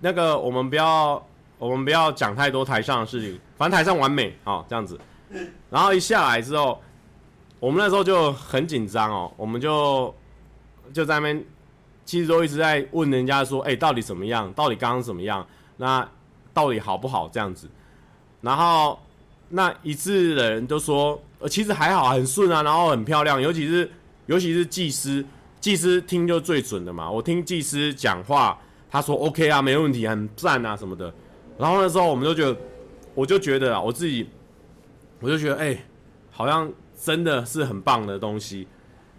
那个我们不要，我们不要讲太多台上的事情，反正台上完美啊，这样子。然后一下来之后，我们那时候就很紧张哦，我们就就在那边，其实都一直在问人家说，哎，到底怎么样？到底刚刚怎么样？那。到底好不好这样子？然后那一致的人都说，呃，其实还好，很顺啊，然后很漂亮，尤其是尤其是技师，技师听就最准的嘛。我听技师讲话，他说 OK 啊，没问题，很赞啊什么的。然后那时候我们就觉得，我就觉得啊，我自己，我就觉得，哎、好像真的是很棒的东西。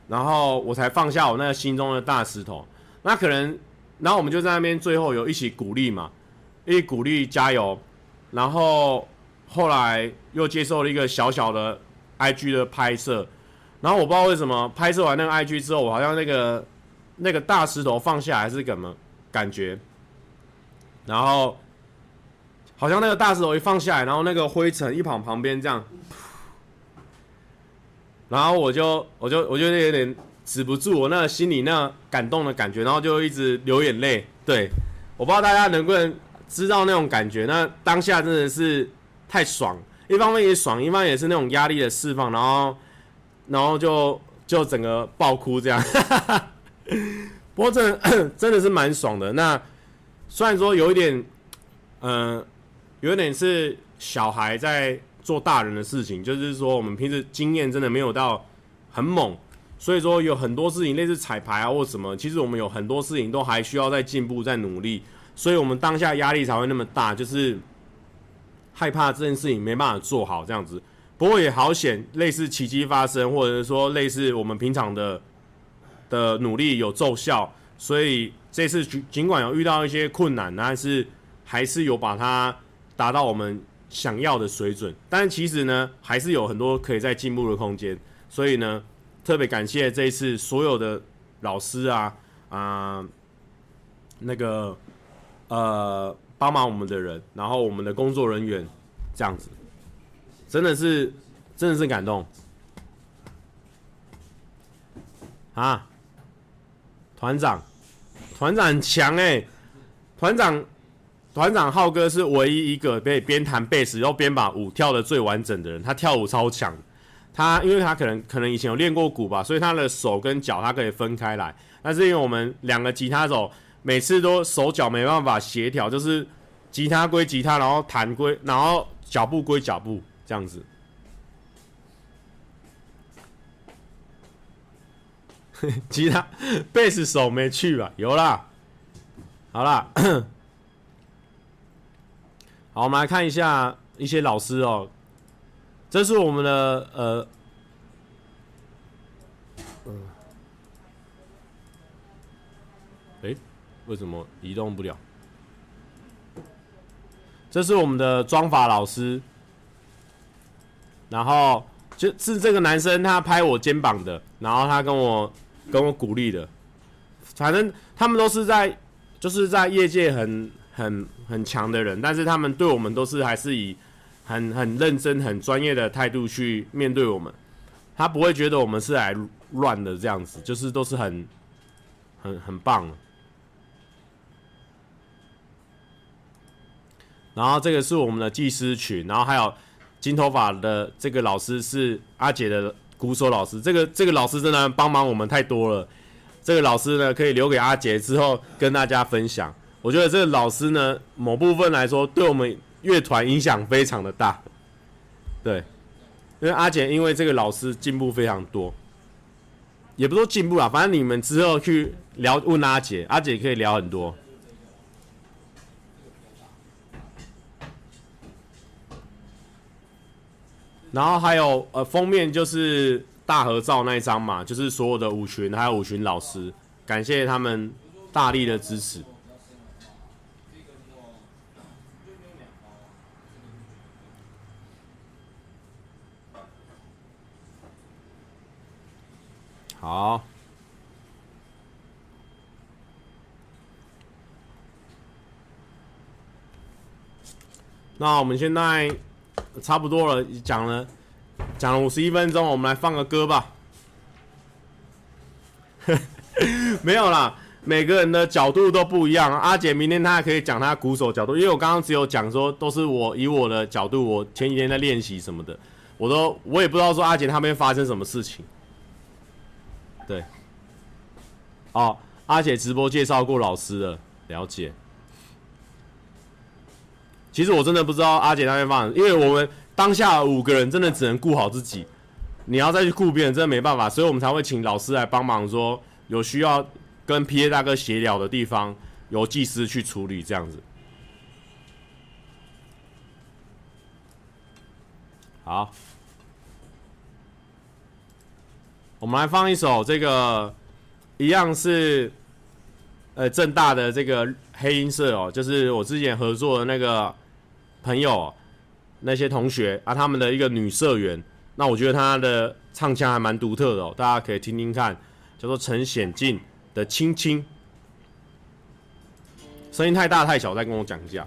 然后我才放下我那个心中的大石头。那可能，然后我们就在那边最后有一起鼓励嘛。一起鼓励加油，然后后来又接受了一个小小的 IG 的拍摄，然后我不知道为什么拍摄完那个 IG 之后，我好像那个那个大石头放下还是怎么感觉，然后好像那个大石头一放下来，然后那个灰尘一跑旁边这样，然后我就我就我就有点止不住我那个心里那感动的感觉，然后就一直流眼泪。对，我不知道大家能不能。知道那种感觉，那当下真的是太爽，一方面也爽，一方面也是那种压力的释放，然后，然后就就整个爆哭这样。不过真 真的是蛮爽的。那虽然说有一点，嗯、有点是小孩在做大人的事情，就是说我们平时经验真的没有到很猛，所以说有很多事情类似彩排啊或什么，其实我们有很多事情都还需要再进步、再努力。所以，我们当下压力才会那么大，就是害怕这件事情没办法做好这样子。不过也好险，类似奇迹发生，或者是说类似我们平常的的努力有奏效。所以这次尽管有遇到一些困难，但是还是有把它达到我们想要的水准。但其实呢，还是有很多可以再进步的空间。所以呢，特别感谢这一次所有的老师啊啊、那个。呃，帮忙我们的人，然后我们的工作人员，这样子，真的是，真的是感动啊！团长，团长强哎，团长，团长浩哥是唯一一个可以边弹贝斯又边把舞跳得最完整的人，他跳舞超强，他因为他可能可能以前有练过鼓吧，所以他的手跟脚他可以分开来，但是因为我们两个吉他手。每次都手脚没办法协调，就是吉他归吉他，然后弹归，然后脚步归脚步，这样子。吉他、贝斯手没去吧？有啦，好啦。好，我们来看一下一些老师哦。这是我们的呃。嗯，哎为什么移动不了？这是我们的妆发老师，然后就是这个男生他拍我肩膀的，然后他跟我跟我鼓励的，反正他们都是在就是在业界很很很强的人，但是他们对我们都是还是以很很认真、很专业的态度去面对我们，他不会觉得我们是来乱的这样子，就是都是很很很棒。然后这个是我们的技师群，然后还有金头发的这个老师是阿姐的鼓手老师，这个这个老师真的帮忙我们太多了。这个老师呢，可以留给阿杰之后跟大家分享。我觉得这个老师呢，某部分来说，对我们乐团影响非常的大。对，因为阿杰因为这个老师进步非常多，也不说进步啦，反正你们之后去聊问阿杰，阿杰可以聊很多。然后还有呃，封面就是大合照那一张嘛，就是所有的舞群还有舞群老师，感谢他们大力的支持。好，那我们现在。差不多了，讲了讲了五十一分钟，我们来放个歌吧。没有啦，每个人的角度都不一样。阿杰明天他还可以讲他鼓手角度，因为我刚刚只有讲说都是我以我的角度，我前几天在练习什么的，我都我也不知道说阿杰他们发生什么事情。对，哦，阿姐直播介绍过老师了，了解。其实我真的不知道阿姐那边放，因为我们当下五个人真的只能顾好自己，你要再去顾别人真的没办法，所以我们才会请老师来帮忙，说有需要跟 PA 大哥协调的地方，由技师去处理这样子。好，我们来放一首这个，一样是呃正大的这个黑音社哦，就是我之前合作的那个。朋友，那些同学啊，他们的一个女社员，那我觉得她的唱腔还蛮独特的哦，大家可以听听看，叫做陈显静的《亲亲》，声音太大太小，再跟我讲一下。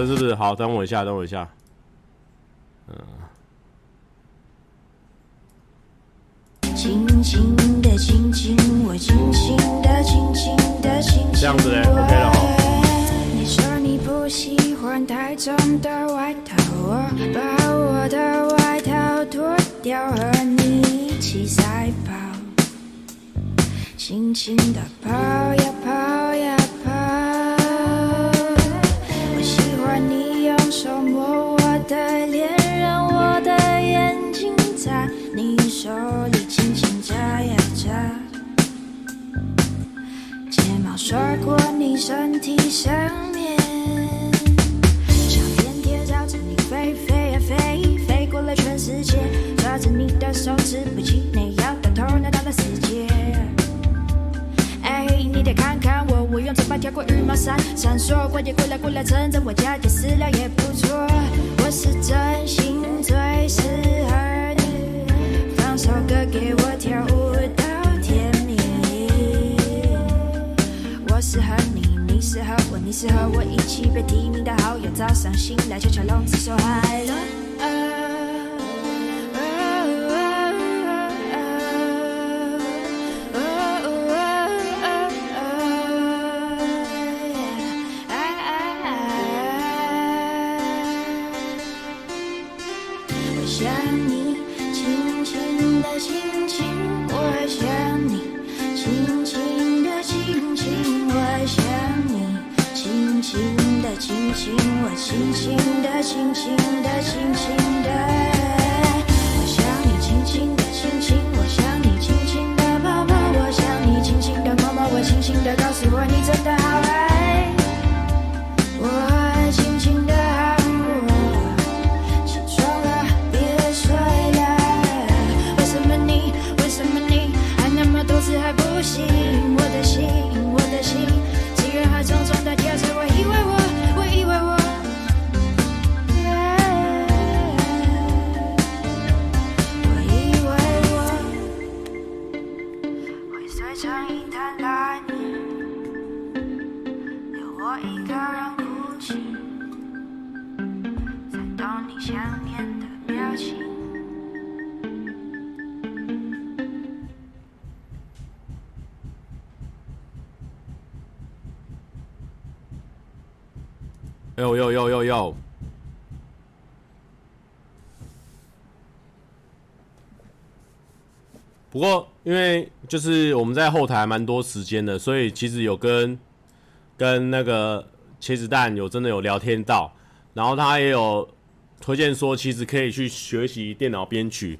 的，是不是？好，等我一下，等我一下。嗯。轻轻的我，轻轻的轻轻的这样子嘞起被提名的好友，早上醒来就敲笼子说嗨了。要要！不过，因为就是我们在后台蛮多时间的，所以其实有跟跟那个茄子蛋有真的有聊天到，然后他也有推荐说，其实可以去学习电脑编曲，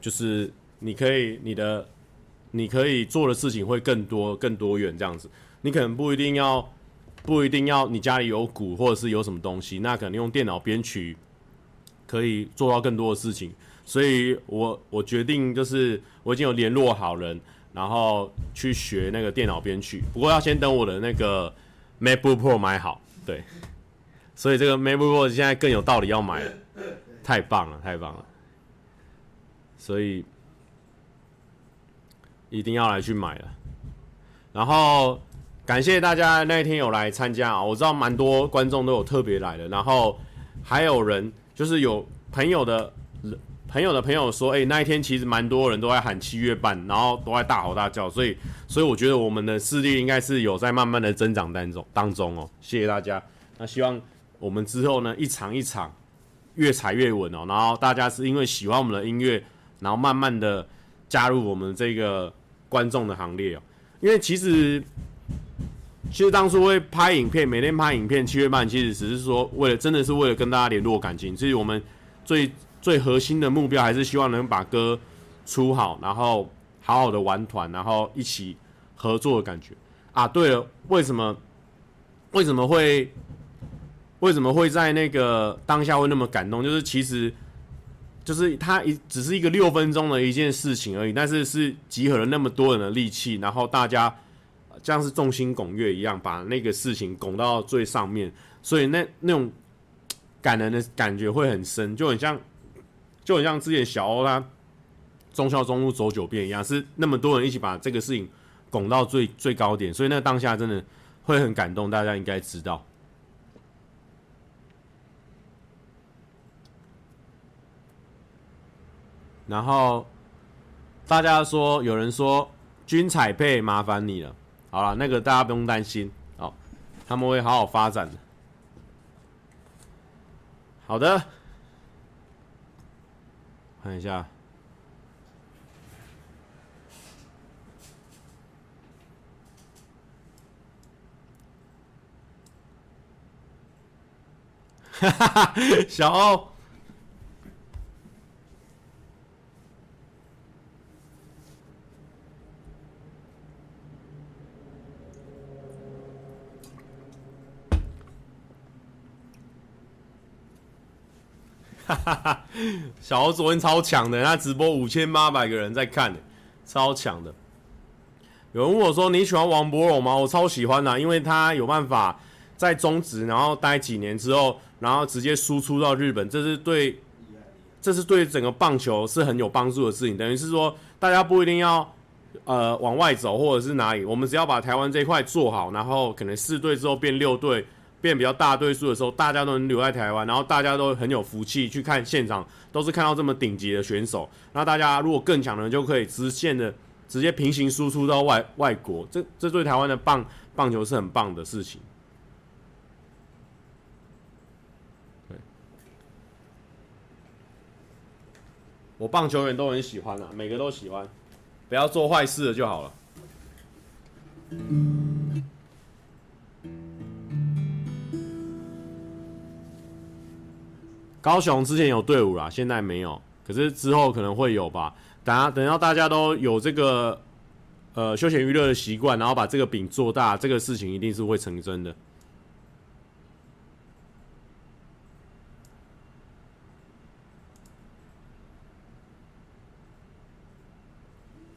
就是你可以你的你可以做的事情会更多更多元这样子，你可能不一定要。不一定要你家里有鼓或者是有什么东西，那可能用电脑编曲可以做到更多的事情。所以我我决定就是我已经有联络好人，然后去学那个电脑编曲。不过要先等我的那个 MacBook Pro 买好，对。所以这个 MacBook Pro 现在更有道理要买了，太棒了，太棒了。所以一定要来去买了，然后。感谢大家那一天有来参加啊！我知道蛮多观众都有特别来的，然后还有人就是有朋友的朋友的朋友说，诶，那一天其实蛮多人都在喊七月半，然后都在大吼大叫，所以所以我觉得我们的势力应该是有在慢慢的增长当中当中哦。谢谢大家，那希望我们之后呢一场一场越踩越稳哦，然后大家是因为喜欢我们的音乐，然后慢慢的加入我们这个观众的行列哦，因为其实。其实当初会拍影片，每天拍影片，七月半其实只是说为了，真的是为了跟大家联络感情。其实我们最最核心的目标还是希望能把歌出好，然后好好的玩团，然后一起合作的感觉。啊，对了，为什么为什么会为什么会在那个当下会那么感动？就是其实就是它一只是一个六分钟的一件事情而已，但是是集合了那么多人的力气，然后大家。像是众星拱月一样，把那个事情拱到最上面，所以那那种感人的感觉会很深，就很像，就很像之前小欧他忠孝中路走九遍一样，是那么多人一起把这个事情拱到最最高点，所以那当下真的会很感动，大家应该知道。然后大家说，有人说君彩配麻烦你了。好了，那个大家不用担心，哦，他们会好好发展的。好的，看一下，哈哈哈，小欧。哈 哈小欧昨天超强的，他直播五千八百个人在看，超强的。有人问我说：“你喜欢王柏融吗？”我超喜欢的，因为他有办法在中职，然后待几年之后，然后直接输出到日本，这是对，这是对整个棒球是很有帮助的事情。等于是说，大家不一定要呃往外走，或者是哪里，我们只要把台湾这一块做好，然后可能四队之后变六队。变比较大对数的时候，大家都能留在台湾，然后大家都很有福气去看现场，都是看到这么顶级的选手。那大家如果更强的人，就可以直线的直接平行输出到外外国，这这对台湾的棒棒球是很棒的事情。对，我棒球员都很喜欢啊，每个都喜欢，不要做坏事了就好了。高雄之前有队伍啦，现在没有，可是之后可能会有吧。等下等到大家都有这个呃休闲娱乐的习惯，然后把这个饼做大，这个事情一定是会成真的。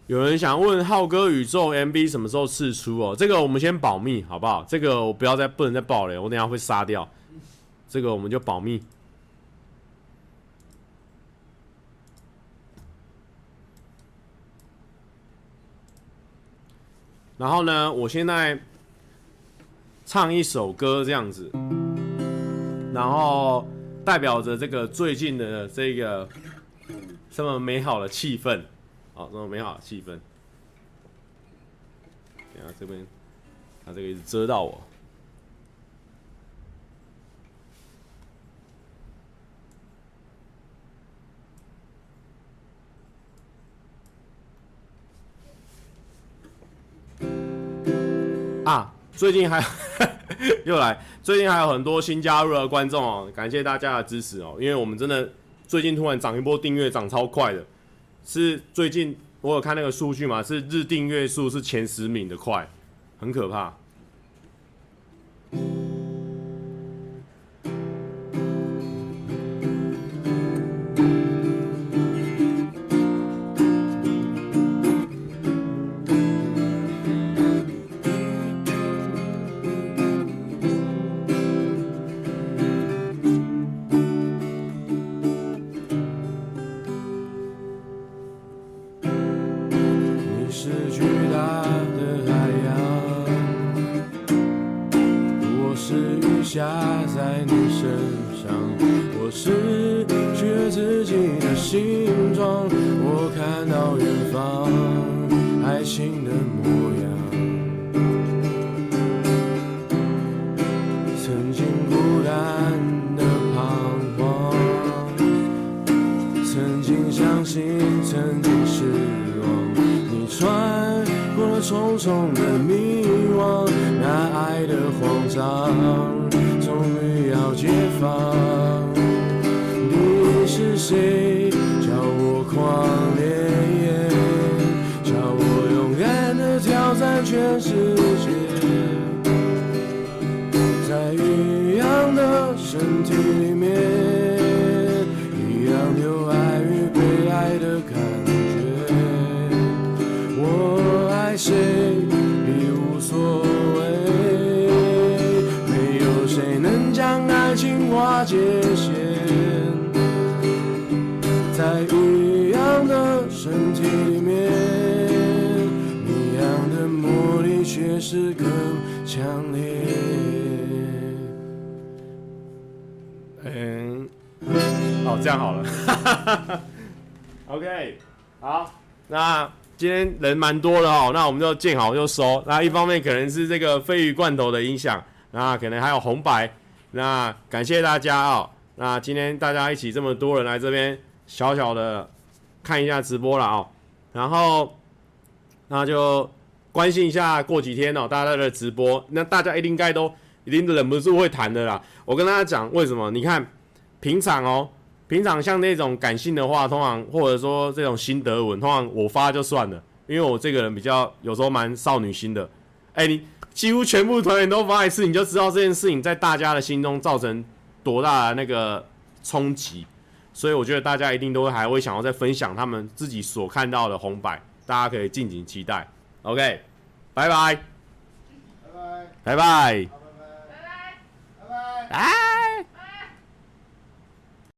有人想问浩哥宇宙 MV 什么时候试出哦？这个我们先保密好不好？这个我不要再不能再爆了，我等下会杀掉。这个我们就保密。然后呢，我现在唱一首歌这样子，然后代表着这个最近的这个这么美好的气氛。好，这么美好的气氛。等下这边，他这个一直遮到我。啊，最近还 又来，最近还有很多新加入的观众哦，感谢大家的支持哦，因为我们真的最近突然涨一波订阅，涨超快的。是最近我有看那个数据嘛？是日订阅数是前十名的快，很可怕。心曾经失望你穿过了重重的迷惘那爱的慌张终于要解放。这样好了，OK，好，那今天人蛮多的哦，那我们就见好就收。那一方面可能是这个鯡鱼罐头的影响，那可能还有红白。那感谢大家哦。那今天大家一起这么多人来这边，小小的看一下直播了哦。然后那就关心一下，过几天哦，大家的直播，那大家一定该都一定忍不住会谈的啦。我跟大家讲为什么？你看平常哦，平常像那种感性的话，通常或者说这种心得文，通常我发就算了。因为我这个人比较有时候蛮少女心的，哎，你几乎全部团员都发一次，你就知道这件事情在大家的心中造成多大的那个冲击，所以我觉得大家一定都会还会想要再分享他们自己所看到的红白，大家可以敬请期待。OK，拜拜，拜拜，拜拜。